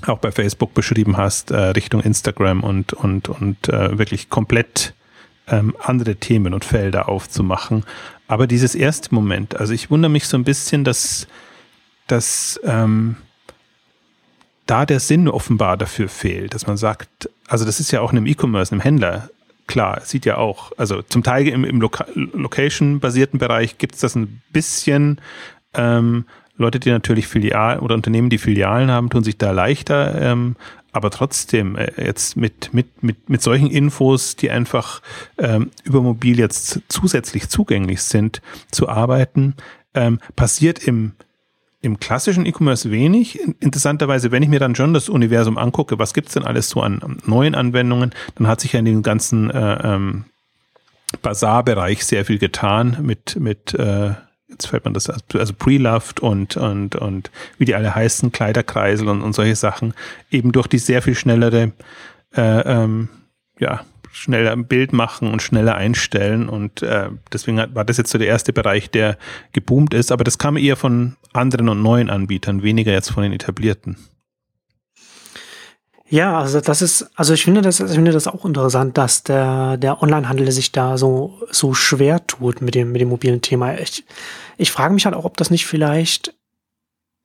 S2: auch bei Facebook beschrieben hast, äh, Richtung Instagram und, und, und äh, wirklich komplett ähm, andere Themen und Felder aufzumachen. Aber dieses erste Moment, also ich wundere mich so ein bisschen, dass, dass ähm, da der Sinn offenbar dafür fehlt, dass man sagt, also das ist ja auch in einem E-Commerce, einem Händler, klar, sieht ja auch, also zum Teil im, im Loca Location-basierten Bereich gibt es das ein bisschen. Ähm, Leute, die natürlich Filialen oder Unternehmen, die Filialen haben, tun sich da leichter. Ähm, aber trotzdem äh, jetzt mit, mit, mit, mit solchen Infos, die einfach ähm, über mobil jetzt zusätzlich zugänglich sind, zu arbeiten, ähm, passiert im, im klassischen E-Commerce wenig. Interessanterweise, wenn ich mir dann schon das Universum angucke, was gibt's denn alles so an neuen Anwendungen, dann hat sich ja in dem ganzen äh, ähm, Bazar-Bereich sehr viel getan mit, mit äh, jetzt fällt man das, also Pre-Loved und, und, und wie die alle heißen, Kleiderkreisel und, und solche Sachen, eben durch die sehr viel schnellere, äh, ähm, ja, schneller ein Bild machen und schneller einstellen und äh, deswegen war das jetzt so der erste Bereich, der geboomt ist, aber das kam eher von anderen und neuen Anbietern, weniger jetzt von den etablierten.
S1: Ja, also das ist, also ich finde das, ich finde das auch interessant, dass der, der Onlinehandel sich da so, so schwer tut mit dem, mit dem mobilen Thema. Ich, ich frage mich halt auch, ob das nicht vielleicht,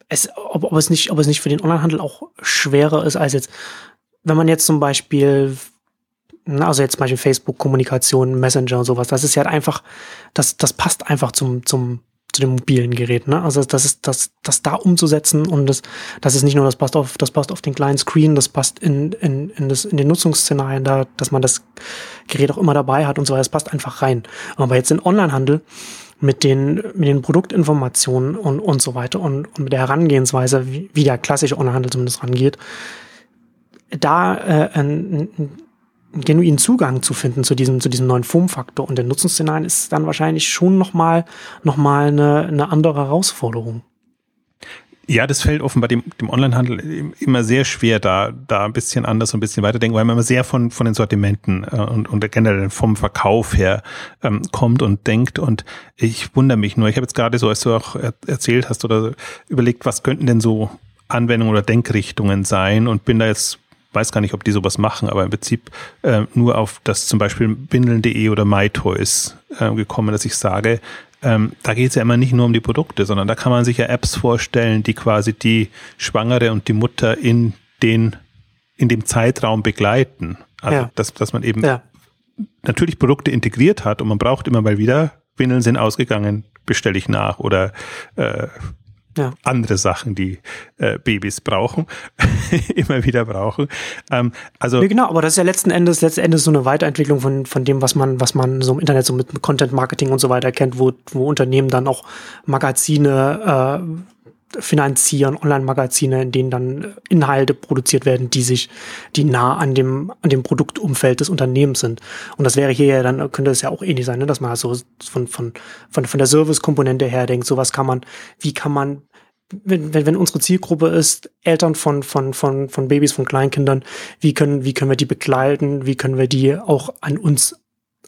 S1: es, ob, ob es nicht, ob es nicht für den Onlinehandel auch schwerer ist als jetzt, wenn man jetzt zum Beispiel, also jetzt zum Beispiel Facebook-Kommunikation, Messenger und sowas, das ist ja halt einfach, das, das passt einfach zum, zum, zu dem mobilen Gerät. Ne? Also das ist das, das da umzusetzen und das, das ist nicht nur, das passt auf, das passt auf den kleinen Screen, das passt in, in, in, das, in den Nutzungsszenarien da, dass man das Gerät auch immer dabei hat und so weiter. Das passt einfach rein. Aber jetzt in Onlinehandel mit den, mit den Produktinformationen und, und so weiter und, und mit der Herangehensweise, wie, wie der klassische Onlinehandel zumindest rangeht, da äh, ein, ein genuinen Zugang zu finden zu diesem, zu diesem neuen Formfaktor und den Nutzungsszenarien ist dann wahrscheinlich schon nochmal noch mal eine, eine andere Herausforderung.
S2: Ja, das fällt offenbar dem, dem Onlinehandel immer sehr schwer, da, da ein bisschen anders und ein bisschen weiterdenken, weil man immer sehr von, von den Sortimenten äh, und, und generell vom Verkauf her ähm, kommt und denkt. Und ich wundere mich nur, ich habe jetzt gerade so, als du auch erzählt hast oder überlegt, was könnten denn so Anwendungen oder Denkrichtungen sein und bin da jetzt weiß gar nicht, ob die sowas machen, aber im Prinzip äh, nur auf das zum Beispiel Bindeln.de oder MyToys äh, gekommen, dass ich sage, ähm, da geht es ja immer nicht nur um die Produkte, sondern da kann man sich ja Apps vorstellen, die quasi die Schwangere und die Mutter in den in dem Zeitraum begleiten. Also ja. dass, dass man eben ja. natürlich Produkte integriert hat und man braucht immer mal wieder, Windeln sind ausgegangen, bestelle ich nach oder äh, ja. andere Sachen, die äh, Babys brauchen, immer wieder brauchen. Ähm, also
S1: ja, genau, aber das ist ja letzten Endes, letzten Endes so eine Weiterentwicklung von, von dem, was man, was man so im Internet so mit Content Marketing und so weiter kennt, wo, wo Unternehmen dann auch Magazine äh, finanzieren, Online-Magazine, in denen dann Inhalte produziert werden, die sich, die nah an dem, an dem Produktumfeld des Unternehmens sind. Und das wäre hier ja dann, könnte es ja auch ähnlich sein, ne? dass man so von, von, von, von der Service-Komponente her denkt, so was kann man, wie kann man wenn, wenn, wenn unsere Zielgruppe ist, Eltern von, von, von, von Babys, von Kleinkindern, wie können, wie können wir die begleiten, wie können wir die auch an uns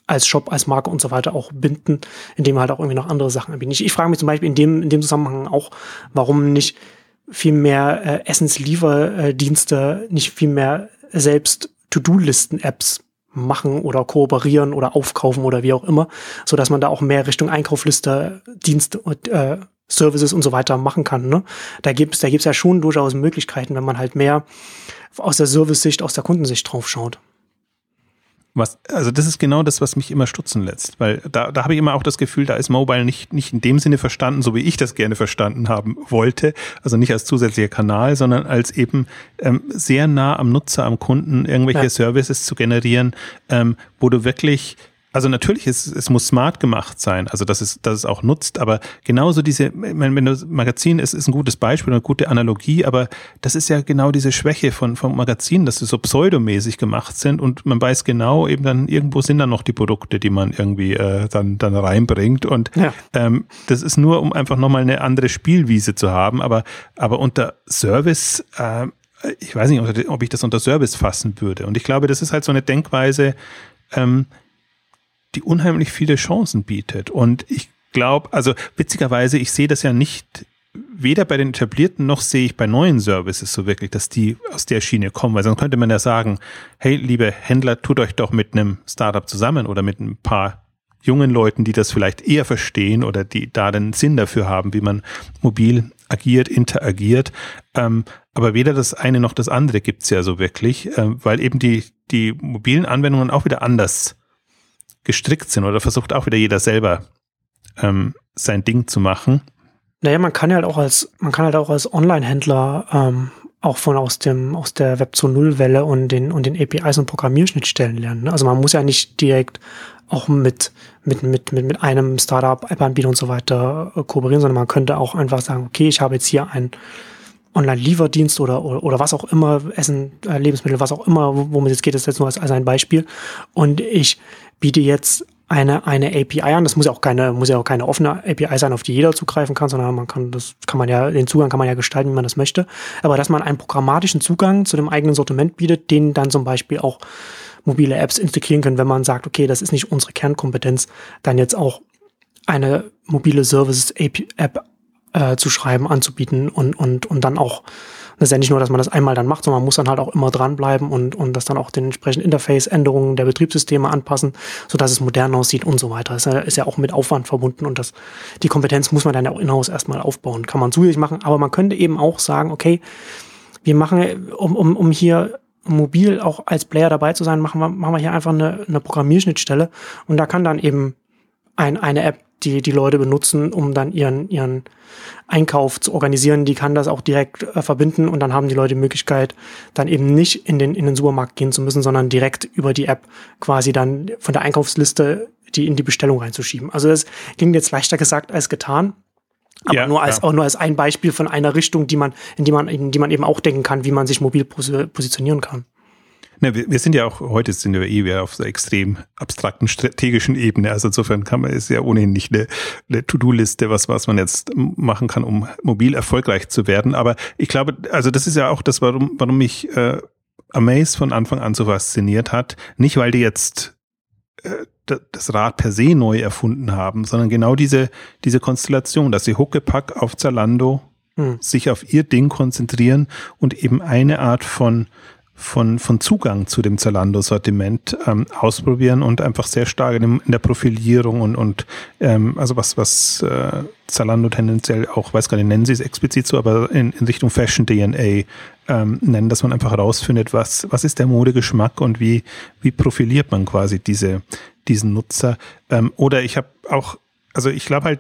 S1: als Shop, als Marke und so weiter auch binden, indem halt auch irgendwie noch andere Sachen anbieten. Ich, ich frage mich zum Beispiel in dem, in dem Zusammenhang auch, warum nicht viel mehr äh, Essenslieferdienste, nicht viel mehr selbst To-Do-Listen-Apps machen oder kooperieren oder aufkaufen oder wie auch immer, so dass man da auch mehr Richtung Einkaufliste, Dienste und äh, Services und so weiter machen kann. Ne? Da gibt's da gibt's ja schon durchaus Möglichkeiten, wenn man halt mehr aus der Service-Sicht, aus der Kundensicht drauf schaut.
S2: Was, also das ist genau das, was mich immer stutzen lässt, weil da, da habe ich immer auch das Gefühl, da ist Mobile nicht, nicht in dem Sinne verstanden, so wie ich das gerne verstanden haben wollte, also nicht als zusätzlicher Kanal, sondern als eben ähm, sehr nah am Nutzer, am Kunden irgendwelche ja. Services zu generieren, ähm, wo du wirklich also natürlich, es, es muss smart gemacht sein, also dass es, dass es auch nutzt, aber genauso diese, wenn, wenn das Magazin ist, ist ein gutes Beispiel, eine gute Analogie, aber das ist ja genau diese Schwäche von, vom Magazin, dass sie so pseudomäßig gemacht sind und man weiß genau, eben dann irgendwo sind dann noch die Produkte, die man irgendwie äh, dann, dann reinbringt und ja. ähm, das ist nur, um einfach nochmal eine andere Spielwiese zu haben, aber, aber unter Service, äh, ich weiß nicht, ob ich das unter Service fassen würde und ich glaube, das ist halt so eine Denkweise, ähm, die unheimlich viele Chancen bietet. Und ich glaube, also witzigerweise, ich sehe das ja nicht weder bei den etablierten noch sehe ich bei neuen Services so wirklich, dass die aus der Schiene kommen, weil sonst könnte man ja sagen, hey, liebe Händler, tut euch doch mit einem Startup zusammen oder mit ein paar jungen Leuten, die das vielleicht eher verstehen oder die da den Sinn dafür haben, wie man mobil agiert, interagiert. Ähm, aber weder das eine noch das andere gibt's ja so wirklich, äh, weil eben die, die mobilen Anwendungen auch wieder anders gestrickt sind oder versucht auch wieder jeder selber ähm, sein Ding zu machen.
S1: Naja, man kann halt auch als, man kann halt auch als Online-Händler ähm, auch von aus dem, aus der Web 2.0 Welle und den, und den APIs und Programmierschnittstellen lernen. Ne? Also man muss ja nicht direkt auch mit, mit, mit, mit, mit einem Startup, App-Anbieter und so weiter äh, kooperieren, sondern man könnte auch einfach sagen, okay, ich habe jetzt hier ein Online-Lieferdienst oder, oder, oder was auch immer, Essen, äh, Lebensmittel, was auch immer, womit es geht, ist jetzt nur als, als ein Beispiel. Und ich biete jetzt eine, eine API an. Das muss ja auch keine, muss ja auch keine offene API sein, auf die jeder zugreifen kann, sondern man kann, das kann man ja, den Zugang kann man ja gestalten, wie man das möchte. Aber dass man einen programmatischen Zugang zu dem eigenen Sortiment bietet, den dann zum Beispiel auch mobile Apps integrieren können, wenn man sagt, okay, das ist nicht unsere Kernkompetenz, dann jetzt auch eine mobile Services App äh, zu schreiben, anzubieten und, und, und dann auch das ist ja nicht nur, dass man das einmal dann macht, sondern man muss dann halt auch immer dranbleiben und, und das dann auch den entsprechenden Interface-Änderungen der Betriebssysteme anpassen, sodass es modern aussieht und so weiter. Das ist ja auch mit Aufwand verbunden und das, die Kompetenz muss man dann ja auch in-house erstmal aufbauen. Kann man zusätzlich machen, aber man könnte eben auch sagen, okay, wir machen, um, um, um hier mobil auch als Player dabei zu sein, machen wir, machen wir hier einfach eine, eine Programmierschnittstelle und da kann dann eben ein, eine App die die Leute benutzen, um dann ihren, ihren Einkauf zu organisieren. Die kann das auch direkt äh, verbinden und dann haben die Leute die Möglichkeit, dann eben nicht in den, in den Supermarkt gehen zu müssen, sondern direkt über die App quasi dann von der Einkaufsliste die in die Bestellung reinzuschieben. Also das klingt jetzt leichter gesagt als getan. Aber ja, nur als, ja. auch nur als ein Beispiel von einer Richtung, die man, in die man, in die man eben auch denken kann, wie man sich mobil positionieren kann.
S2: Ne, wir, wir, sind ja auch, heute sind wir eh wieder auf der extrem abstrakten strategischen Ebene. Also insofern kann man, ist ja ohnehin nicht eine, eine To-Do-Liste, was, was man jetzt machen kann, um mobil erfolgreich zu werden. Aber ich glaube, also das ist ja auch das, warum, warum mich äh, Amaze von Anfang an so fasziniert hat. Nicht, weil die jetzt äh, das Rad per se neu erfunden haben, sondern genau diese, diese Konstellation, dass sie Huckepack auf Zalando hm. sich auf ihr Ding konzentrieren und eben eine Art von von, von Zugang zu dem Zalando-Sortiment ähm, ausprobieren und einfach sehr stark in, der Profilierung und, und ähm, also was, was äh, Zalando tendenziell auch, weiß gar nicht, nennen sie es explizit so, aber in, in Richtung Fashion DNA ähm, nennen, dass man einfach herausfindet, was, was ist der Modegeschmack und wie, wie profiliert man quasi diese, diesen Nutzer. Ähm, oder ich habe auch, also ich glaube halt,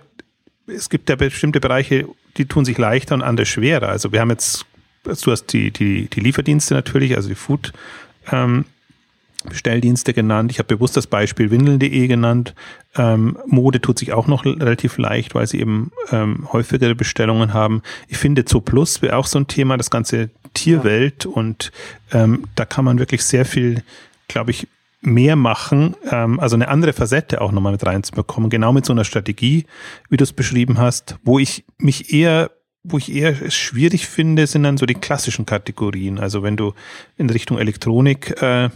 S2: es gibt ja bestimmte Bereiche, die tun sich leichter und andere schwerer. Also wir haben jetzt du hast die, die, die Lieferdienste natürlich, also die Food, ähm, Bestelldienste genannt. Ich habe bewusst das Beispiel windeln.de genannt. Ähm, Mode tut sich auch noch relativ leicht, weil sie eben ähm, häufigere Bestellungen haben. Ich finde Zo Plus wäre auch so ein Thema, das ganze Tierwelt und ähm, da kann man wirklich sehr viel, glaube ich, mehr machen, ähm, also eine andere Facette auch nochmal mit reinzubekommen, genau mit so einer Strategie, wie du es beschrieben hast, wo ich mich eher wo ich eher es schwierig finde, sind dann so die klassischen Kategorien. Also wenn du in Richtung Elektronik, äh,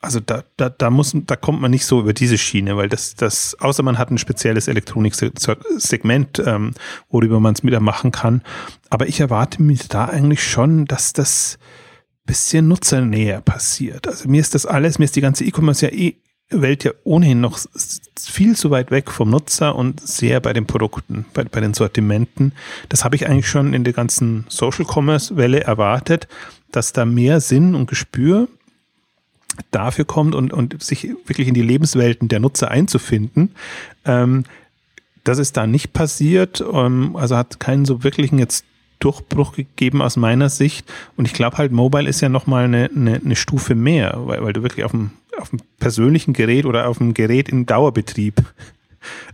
S2: also da, da, da muss, da kommt man nicht so über diese Schiene, weil das, das, außer man hat ein spezielles Elektroniksegment, ähm, worüber man es wieder machen kann. Aber ich erwarte mir da eigentlich schon, dass das bisschen nutzernäher passiert. Also mir ist das alles, mir ist die ganze E-Commerce ja eh Welt ja ohnehin noch viel zu weit weg vom Nutzer und sehr bei den Produkten, bei, bei den Sortimenten. Das habe ich eigentlich schon in der ganzen Social Commerce Welle erwartet, dass da mehr Sinn und Gespür dafür kommt und, und sich wirklich in die Lebenswelten der Nutzer einzufinden. Ähm, das ist da nicht passiert, ähm, also hat keinen so wirklichen jetzt Durchbruch gegeben aus meiner Sicht. Und ich glaube halt, Mobile ist ja nochmal eine, eine, eine Stufe mehr, weil, weil du wirklich auf dem, auf dem persönlichen Gerät oder auf dem Gerät in Dauerbetrieb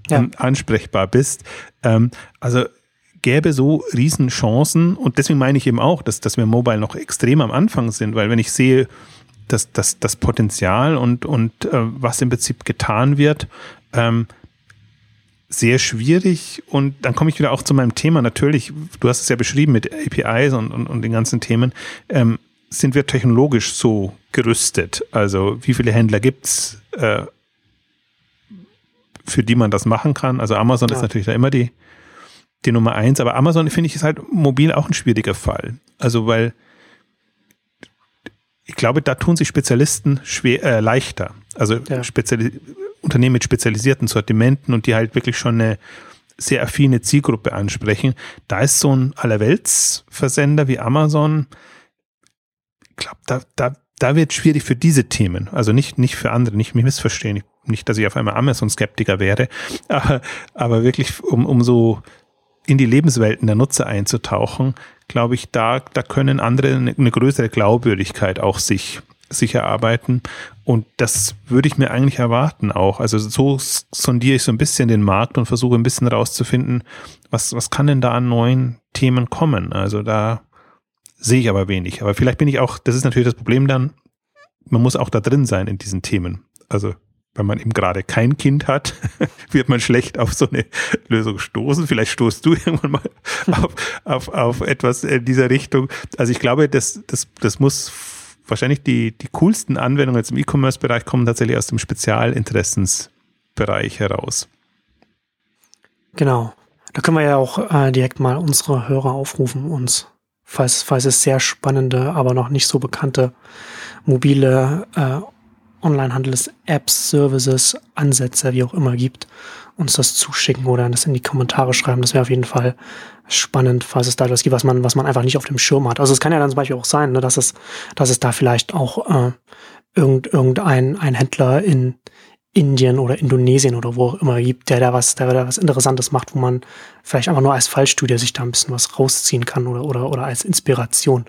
S2: ja. Ähm, ansprechbar bist. Ähm, also gäbe so Riesenchancen und deswegen meine ich eben auch, dass, dass wir Mobile noch extrem am Anfang sind, weil wenn ich sehe, dass, dass das Potenzial und, und äh, was im Prinzip getan wird, ähm, sehr schwierig und dann komme ich wieder auch zu meinem Thema. Natürlich, du hast es ja beschrieben mit APIs und, und, und den ganzen Themen. Ähm, sind wir technologisch so gerüstet? Also wie viele Händler gibt's, äh, für die man das machen kann? Also Amazon ja. ist natürlich da immer die, die Nummer eins, aber Amazon finde ich ist halt mobil auch ein schwieriger Fall. Also weil ich glaube, da tun sich Spezialisten schwer, äh, leichter. Also ja. Speziali Unternehmen mit spezialisierten Sortimenten und die halt wirklich schon eine sehr affine Zielgruppe ansprechen. Da ist so ein Allerweltsversender wie Amazon, ich glaube, da, da, da wird schwierig für diese Themen. Also nicht, nicht für andere, nicht mich missverstehen. Nicht, dass ich auf einmal Amazon-Skeptiker wäre, aber, aber wirklich, um, um so in die Lebenswelten der Nutzer einzutauchen, glaube ich, da, da können andere eine, eine größere Glaubwürdigkeit auch sich sich erarbeiten. Und das würde ich mir eigentlich erwarten auch. Also so sondiere ich so ein bisschen den Markt und versuche ein bisschen rauszufinden, was, was kann denn da an neuen Themen kommen. Also da sehe ich aber wenig. Aber vielleicht bin ich auch, das ist natürlich das Problem dann, man muss auch da drin sein in diesen Themen. Also wenn man eben gerade kein Kind hat, wird man schlecht auf so eine Lösung stoßen. Vielleicht stoßt du irgendwann mal auf, auf, auf etwas in dieser Richtung. Also ich glaube, das, das, das muss wahrscheinlich die, die coolsten Anwendungen jetzt im E-Commerce-Bereich kommen tatsächlich aus dem Spezialinteressensbereich heraus.
S1: Genau. Da können wir ja auch äh, direkt mal unsere Hörer aufrufen, uns, falls, falls es sehr spannende, aber noch nicht so bekannte mobile äh, Onlinehandels, Apps, Services, Ansätze, wie auch immer gibt, uns das zuschicken oder das in die Kommentare schreiben. Das wäre auf jeden Fall spannend, falls es da etwas gibt, was man, was man einfach nicht auf dem Schirm hat. Also es kann ja dann zum Beispiel auch sein, ne, dass es, dass es da vielleicht auch äh, irgend, irgendein ein Händler in Indien oder Indonesien oder wo auch immer gibt, der da was, der da was Interessantes macht, wo man vielleicht einfach nur als Fallstudie sich da ein bisschen was rausziehen kann oder, oder, oder als Inspiration.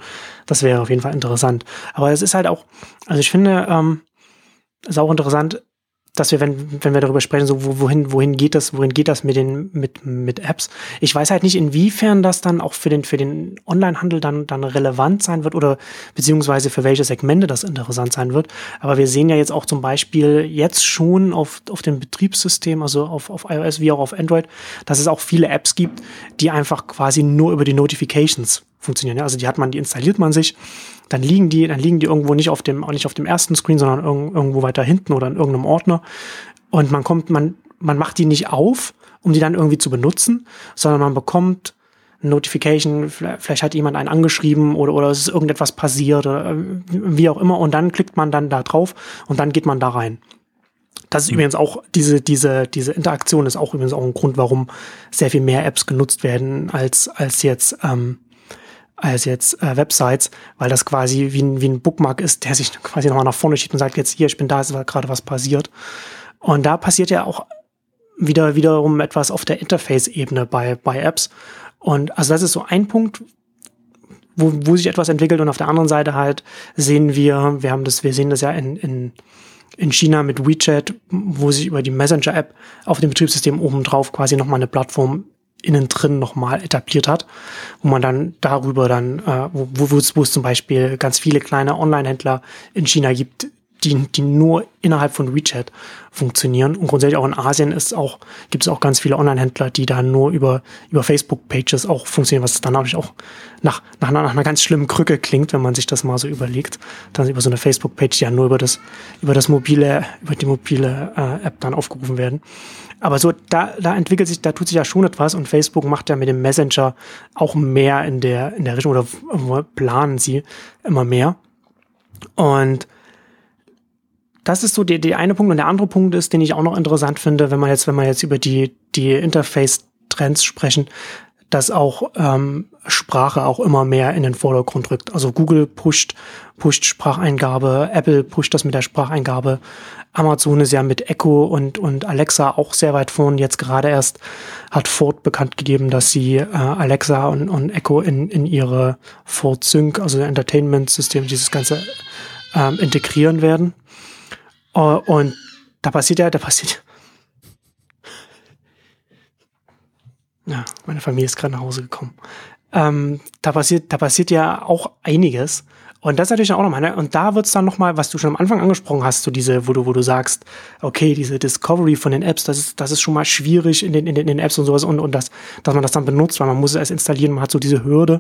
S1: Das wäre auf jeden Fall interessant. Aber es ist halt auch, also ich finde, ähm, ist auch interessant, dass wir, wenn, wenn wir darüber sprechen, so wohin, wohin geht das, wohin geht das mit den, mit, mit Apps? Ich weiß halt nicht, inwiefern das dann auch für den, für den Onlinehandel dann, dann relevant sein wird oder beziehungsweise für welche Segmente das interessant sein wird. Aber wir sehen ja jetzt auch zum Beispiel jetzt schon auf, auf dem Betriebssystem, also auf, auf iOS wie auch auf Android, dass es auch viele Apps gibt, die einfach quasi nur über die Notifications funktionieren. Also die hat man, die installiert man sich dann liegen die, dann liegen die irgendwo nicht auf dem, auch nicht auf dem ersten Screen, sondern irgendwo weiter hinten oder in irgendeinem Ordner. Und man kommt, man, man macht die nicht auf, um die dann irgendwie zu benutzen, sondern man bekommt Notification, vielleicht hat jemand einen angeschrieben oder, oder es ist irgendetwas passiert oder äh, wie auch immer und dann klickt man dann da drauf und dann geht man da rein. Das ist mhm. übrigens auch, diese, diese, diese Interaktion ist auch übrigens auch ein Grund, warum sehr viel mehr Apps genutzt werden als, als jetzt ähm, als jetzt äh, Websites, weil das quasi wie ein, wie ein Bookmark ist, der sich quasi nochmal nach vorne schiebt und sagt, jetzt hier, ich bin da, ist gerade was passiert. Und da passiert ja auch wieder wiederum etwas auf der Interface-Ebene bei, bei Apps. Und also das ist so ein Punkt, wo, wo sich etwas entwickelt und auf der anderen Seite halt sehen wir, wir haben das, wir sehen das ja in, in, in China mit WeChat, wo sich über die Messenger-App auf dem Betriebssystem obendrauf quasi nochmal eine Plattform innen drin nochmal etabliert hat, wo man dann darüber dann, äh, wo, wo, wo es zum Beispiel ganz viele kleine Online-Händler in China gibt, die, die nur innerhalb von WeChat funktionieren. Und grundsätzlich auch in Asien ist auch, gibt es auch ganz viele Online-Händler, die da nur über, über Facebook-Pages auch funktionieren, was dann natürlich auch nach, nach, nach einer ganz schlimmen Krücke klingt, wenn man sich das mal so überlegt. Dann über so eine Facebook-Page, die ja nur über das, über das mobile, über die mobile äh, App dann aufgerufen werden. Aber so, da, da entwickelt sich, da tut sich ja schon etwas und Facebook macht ja mit dem Messenger auch mehr in der, in der Richtung oder planen sie immer mehr. Und das ist so der, der eine Punkt. Und der andere Punkt ist, den ich auch noch interessant finde, wenn man jetzt, wenn man jetzt über die, die Interface-Trends sprechen, dass auch ähm, Sprache auch immer mehr in den Vordergrund rückt. Also Google pusht, pusht Spracheingabe, Apple pusht das mit der Spracheingabe. Amazon ist ja mit Echo und, und Alexa auch sehr weit vorn. Jetzt gerade erst hat Ford bekannt gegeben, dass sie äh, Alexa und, und Echo in, in ihre Ford Sync, also Entertainment-System, dieses Ganze ähm, integrieren werden. Uh, und da passiert ja, da passiert, Ja, meine Familie ist gerade nach Hause gekommen. Ähm, da passiert, da passiert ja auch einiges. Und das ist natürlich auch nochmal, ne? und da wird's dann nochmal, was du schon am Anfang angesprochen hast, so diese, wo du, wo du sagst, okay, diese Discovery von den Apps, das ist, das ist schon mal schwierig in den, in den, in den Apps und sowas und, und das, dass man das dann benutzt, weil man muss es erst installieren, man hat so diese Hürde.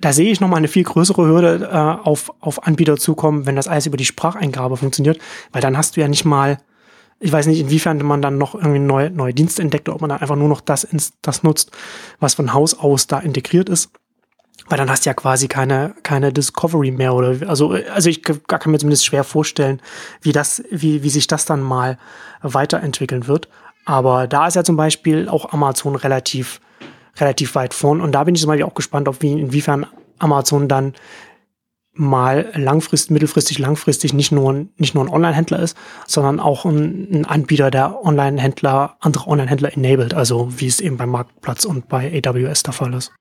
S1: Da sehe ich nochmal eine viel größere Hürde äh, auf, auf Anbieter zukommen, wenn das alles über die Spracheingabe funktioniert, weil dann hast du ja nicht mal ich weiß nicht, inwiefern man dann noch irgendwie neue, neue Dienste entdeckt oder ob man dann einfach nur noch das, das nutzt, was von Haus aus da integriert ist. Weil dann hast du ja quasi keine, keine Discovery mehr oder, also, also ich kann mir zumindest schwer vorstellen, wie das, wie, wie sich das dann mal weiterentwickeln wird. Aber da ist ja zum Beispiel auch Amazon relativ, relativ weit vorn. Und da bin ich zum Beispiel auch gespannt, ob wie, inwiefern Amazon dann mal langfristig, mittelfristig, langfristig nicht nur, nicht nur ein Online-Händler ist, sondern auch ein, ein Anbieter, der Online-Händler, andere Online-Händler enabled, also wie es eben beim Marktplatz und bei AWS der Fall ist.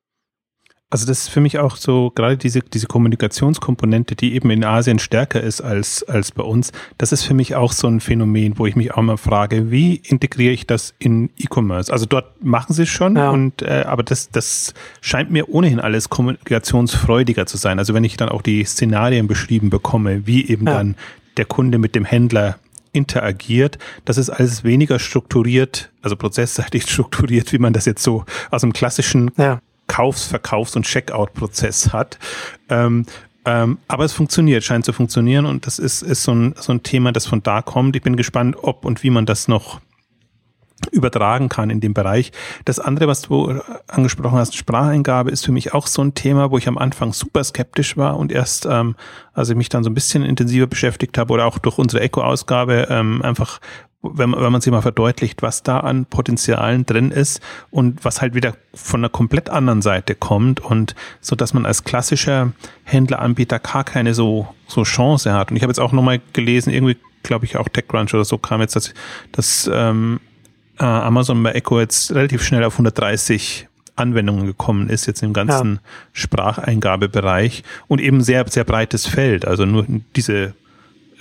S2: Also das ist für mich auch so, gerade diese, diese Kommunikationskomponente, die eben in Asien stärker ist als, als bei uns, das ist für mich auch so ein Phänomen, wo ich mich auch mal frage, wie integriere ich das in E-Commerce? Also dort machen sie es schon, ja. und, äh, aber das, das scheint mir ohnehin alles kommunikationsfreudiger zu sein. Also wenn ich dann auch die Szenarien beschrieben bekomme, wie eben ja. dann der Kunde mit dem Händler interagiert. Das ist alles weniger strukturiert, also prozessseitig strukturiert, wie man das jetzt so aus dem klassischen ja. Kaufs-, Verkaufs- und Checkout-Prozess hat. Ähm, ähm, aber es funktioniert, scheint zu funktionieren und das ist, ist so, ein, so ein Thema, das von da kommt. Ich bin gespannt, ob und wie man das noch übertragen kann in dem Bereich. Das andere, was du angesprochen hast, Spracheingabe, ist für mich auch so ein Thema, wo ich am Anfang super skeptisch war und erst, ähm, als ich mich dann so ein bisschen intensiver beschäftigt habe oder auch durch unsere Echo-Ausgabe ähm, einfach wenn man, wenn man sich mal verdeutlicht, was da an Potenzialen drin ist und was halt wieder von einer komplett anderen Seite kommt und so, dass man als klassischer Händleranbieter gar keine so, so Chance hat. Und ich habe jetzt auch nochmal gelesen, irgendwie glaube ich auch TechCrunch oder so kam jetzt, dass, dass ähm, äh, Amazon bei Echo jetzt relativ schnell auf 130 Anwendungen gekommen ist, jetzt im ganzen ja. Spracheingabebereich und eben sehr, sehr breites Feld. Also nur diese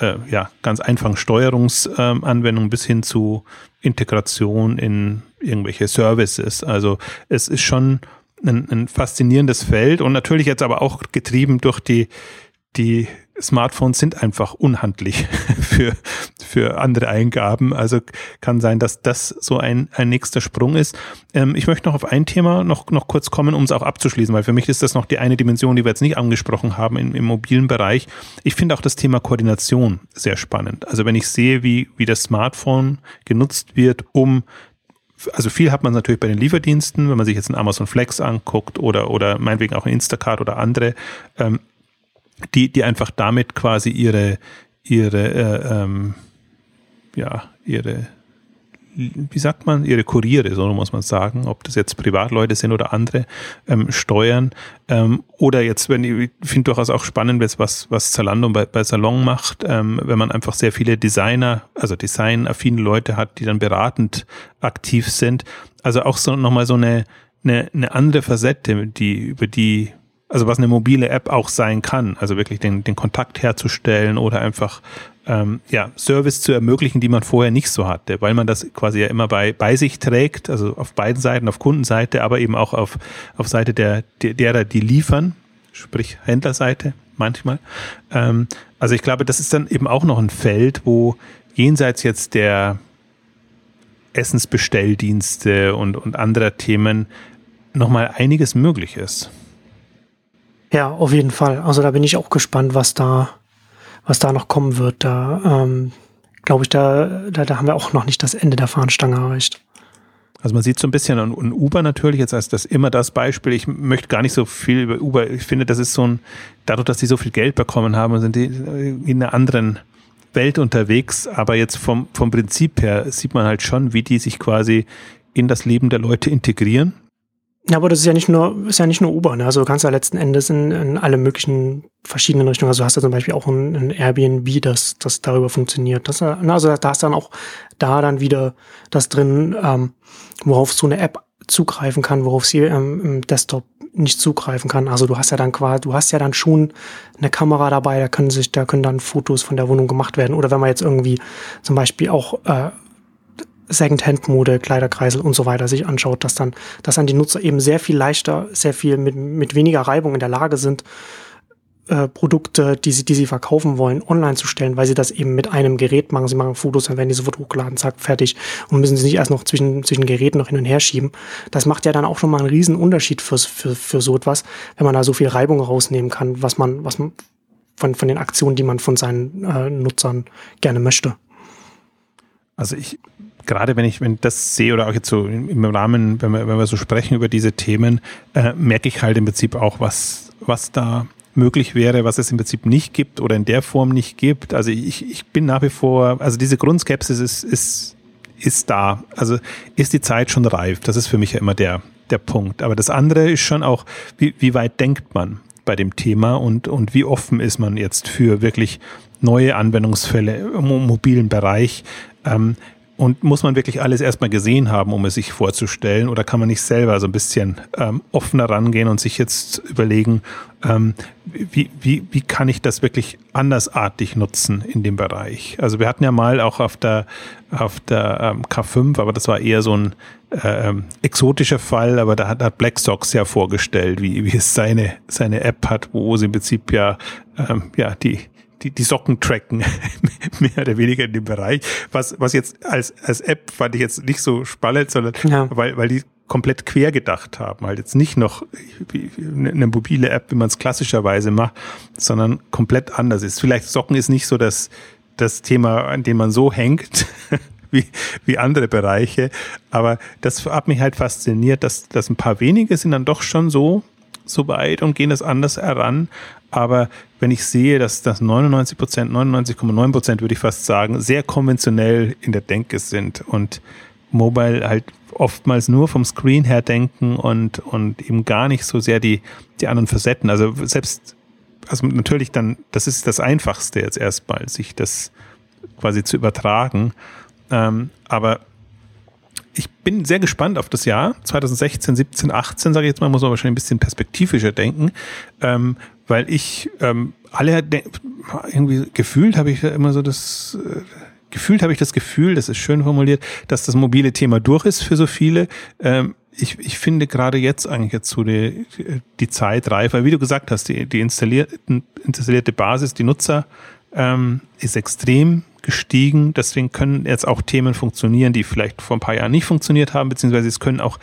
S2: äh, ja, ganz einfachen Steuerungsanwendungen bis hin zu Integration in irgendwelche Services. Also es ist schon ein, ein faszinierendes Feld und natürlich jetzt aber auch getrieben durch die, die Smartphones sind einfach unhandlich für, für andere Eingaben. Also kann sein, dass das so ein, ein nächster Sprung ist. Ähm, ich möchte noch auf ein Thema noch, noch kurz kommen, um es auch abzuschließen, weil für mich ist das noch die eine Dimension, die wir jetzt nicht angesprochen haben im, im mobilen Bereich. Ich finde auch das Thema Koordination sehr spannend. Also wenn ich sehe, wie, wie das Smartphone genutzt wird, um also viel hat man natürlich bei den Lieferdiensten, wenn man sich jetzt einen Amazon Flex anguckt oder, oder meinetwegen auch ein Instacart oder andere. Ähm, die, die einfach damit quasi ihre, ihre, äh, ähm, ja, ihre, wie sagt man, ihre Kuriere, so muss man sagen, ob das jetzt Privatleute sind oder andere, ähm, steuern. Ähm, oder jetzt, wenn ich finde durchaus auch spannend, was, was Zalando bei, bei Salon macht, ähm, wenn man einfach sehr viele Designer, also designaffine Leute hat, die dann beratend aktiv sind. Also auch so nochmal so eine, eine, eine andere Facette, die, über die also was eine mobile App auch sein kann, also wirklich den, den Kontakt herzustellen oder einfach ähm, ja, Service zu ermöglichen, die man vorher nicht so hatte, weil man das quasi ja immer bei, bei sich trägt, also auf beiden Seiten, auf Kundenseite, aber eben auch auf, auf Seite der, der, derer, die liefern, sprich Händlerseite manchmal. Ähm, also ich glaube, das ist dann eben auch noch ein Feld, wo jenseits jetzt der Essensbestelldienste und, und anderer Themen nochmal einiges möglich ist.
S1: Ja, auf jeden Fall. Also da bin ich auch gespannt, was da, was da noch kommen wird. Da ähm, glaube ich, da, da, da haben wir auch noch nicht das Ende der Fahnenstange erreicht.
S2: Also man sieht so ein bisschen an, Uber natürlich jetzt als das immer das Beispiel. Ich möchte gar nicht so viel über Uber. Ich finde, das ist so ein, dadurch, dass sie so viel Geld bekommen haben, sind die in einer anderen Welt unterwegs. Aber jetzt vom, vom Prinzip her sieht man halt schon, wie die sich quasi in das Leben der Leute integrieren
S1: Ja, aber das ist ja nicht nur, ist ja nicht nur Uber, ne? Also du kannst ja letzten Endes in, in alle möglichen verschiedenen Richtungen. Also du hast ja zum Beispiel auch ein, ein Airbnb, das, das darüber funktioniert. Das, ne, also da hast dann auch da dann wieder das drin, ähm, worauf so eine App zugreifen kann, worauf sie ähm, im Desktop nicht zugreifen kann. Also du hast ja dann quasi, du hast ja dann schon eine Kamera dabei, da können sich, da können dann Fotos von der Wohnung gemacht werden. Oder wenn man jetzt irgendwie zum Beispiel auch äh, Second-Hand-Mode, Kleiderkreisel und so weiter sich anschaut, dass dann, dass dann die Nutzer eben sehr viel leichter, sehr viel mit, mit weniger Reibung in der Lage sind, äh, Produkte, die sie, die sie verkaufen wollen, online zu stellen, weil sie das eben mit einem Gerät machen. Sie machen Fotos, dann werden die sofort hochgeladen, zack, fertig und müssen sie nicht erst noch zwischen, zwischen Geräten noch hin und her schieben. Das macht ja dann auch schon mal einen riesen Unterschied fürs, für, für so etwas, wenn man da so viel Reibung rausnehmen kann, was man, was man von, von den Aktionen, die man von seinen äh, Nutzern gerne möchte.
S2: Also ich gerade wenn ich wenn das sehe oder auch jetzt so im Rahmen, wenn wir, wenn wir so sprechen über diese Themen, äh, merke ich halt im Prinzip auch, was, was da möglich wäre, was es im Prinzip nicht gibt oder in der Form nicht gibt. Also ich, ich bin nach wie vor, also diese Grundskepsis ist, ist, ist da. Also ist die Zeit schon reif? Das ist für mich ja immer der, der Punkt. Aber das andere ist schon auch, wie, wie weit denkt man bei dem Thema und, und wie offen ist man jetzt für wirklich neue Anwendungsfälle im mobilen Bereich? Ähm, und muss man wirklich alles erstmal gesehen haben, um es sich vorzustellen? Oder kann man nicht selber so ein bisschen ähm, offener rangehen und sich jetzt überlegen, ähm, wie, wie, wie kann ich das wirklich andersartig nutzen in dem Bereich? Also wir hatten ja mal auch auf der, auf der ähm, K5, aber das war eher so ein äh, ähm, exotischer Fall, aber da hat, hat Black Sox ja vorgestellt, wie, wie es seine, seine App hat, wo sie im Prinzip ja, ähm, ja die, die, die Socken tracken, mehr oder weniger in dem Bereich. Was, was jetzt als, als App fand ich jetzt nicht so spannend, sondern ja. weil, weil die komplett quer gedacht haben. Halt jetzt nicht noch eine mobile App, wie man es klassischerweise macht, sondern komplett anders ist. Vielleicht Socken ist nicht so das, das Thema, an dem man so hängt. Wie, wie andere Bereiche. Aber das hat mich halt fasziniert, dass, dass ein paar wenige sind dann doch schon so, so weit und gehen das anders heran. Aber wenn ich sehe, dass das 99 Prozent, 99,9 Prozent würde ich fast sagen, sehr konventionell in der Denke sind und Mobile halt oftmals nur vom Screen her denken und, und eben gar nicht so sehr die, die anderen Facetten. Also selbst, also natürlich dann, das ist das Einfachste jetzt erstmal, sich das quasi zu übertragen. Ähm, aber ich bin sehr gespannt auf das Jahr 2016, 17, 18, sage ich jetzt mal, muss man wahrscheinlich ein bisschen perspektivischer denken, ähm, weil ich ähm, alle irgendwie gefühlt habe ich immer so das äh, gefühlt habe ich das Gefühl, das ist schön formuliert, dass das mobile Thema durch ist für so viele. Ähm, ich, ich finde gerade jetzt eigentlich jetzt so die, die Zeit reif, weil wie du gesagt hast, die, die installierte, installierte Basis, die Nutzer ähm, ist extrem gestiegen. Deswegen können jetzt auch Themen funktionieren, die vielleicht vor ein paar Jahren nicht funktioniert haben, beziehungsweise es können auch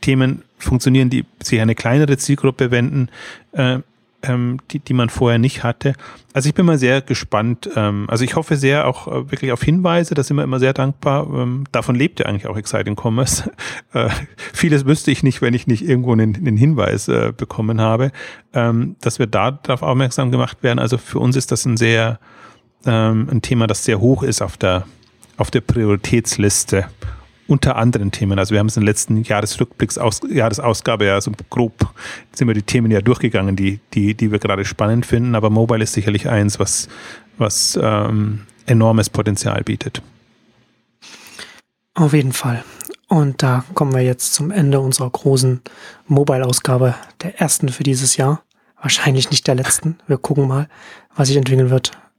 S2: Themen funktionieren, die sich eine kleinere Zielgruppe wenden. Äh, ähm, die, die man vorher nicht hatte. Also ich bin mal sehr gespannt. Ähm, also ich hoffe sehr auch äh, wirklich auf Hinweise, da sind wir immer sehr dankbar. Ähm, davon lebt ja eigentlich auch Exciting Commerce. Äh, vieles wüsste ich nicht, wenn ich nicht irgendwo einen, einen Hinweis äh, bekommen habe, ähm, dass wir da darauf aufmerksam gemacht werden. Also für uns ist das ein sehr ähm, ein Thema, das sehr hoch ist auf der auf der Prioritätsliste unter anderen Themen. Also wir haben es in den letzten Jahresrückblicks, Aus, Jahresausgabe ja so grob sind wir die Themen ja durchgegangen, die, die, die wir gerade spannend finden. Aber Mobile ist sicherlich eins, was, was ähm, enormes Potenzial bietet.
S1: Auf jeden Fall. Und da kommen wir jetzt zum Ende unserer großen Mobile-Ausgabe, der ersten für dieses Jahr. Wahrscheinlich nicht der letzten. Wir gucken mal, was sich entwickeln wird.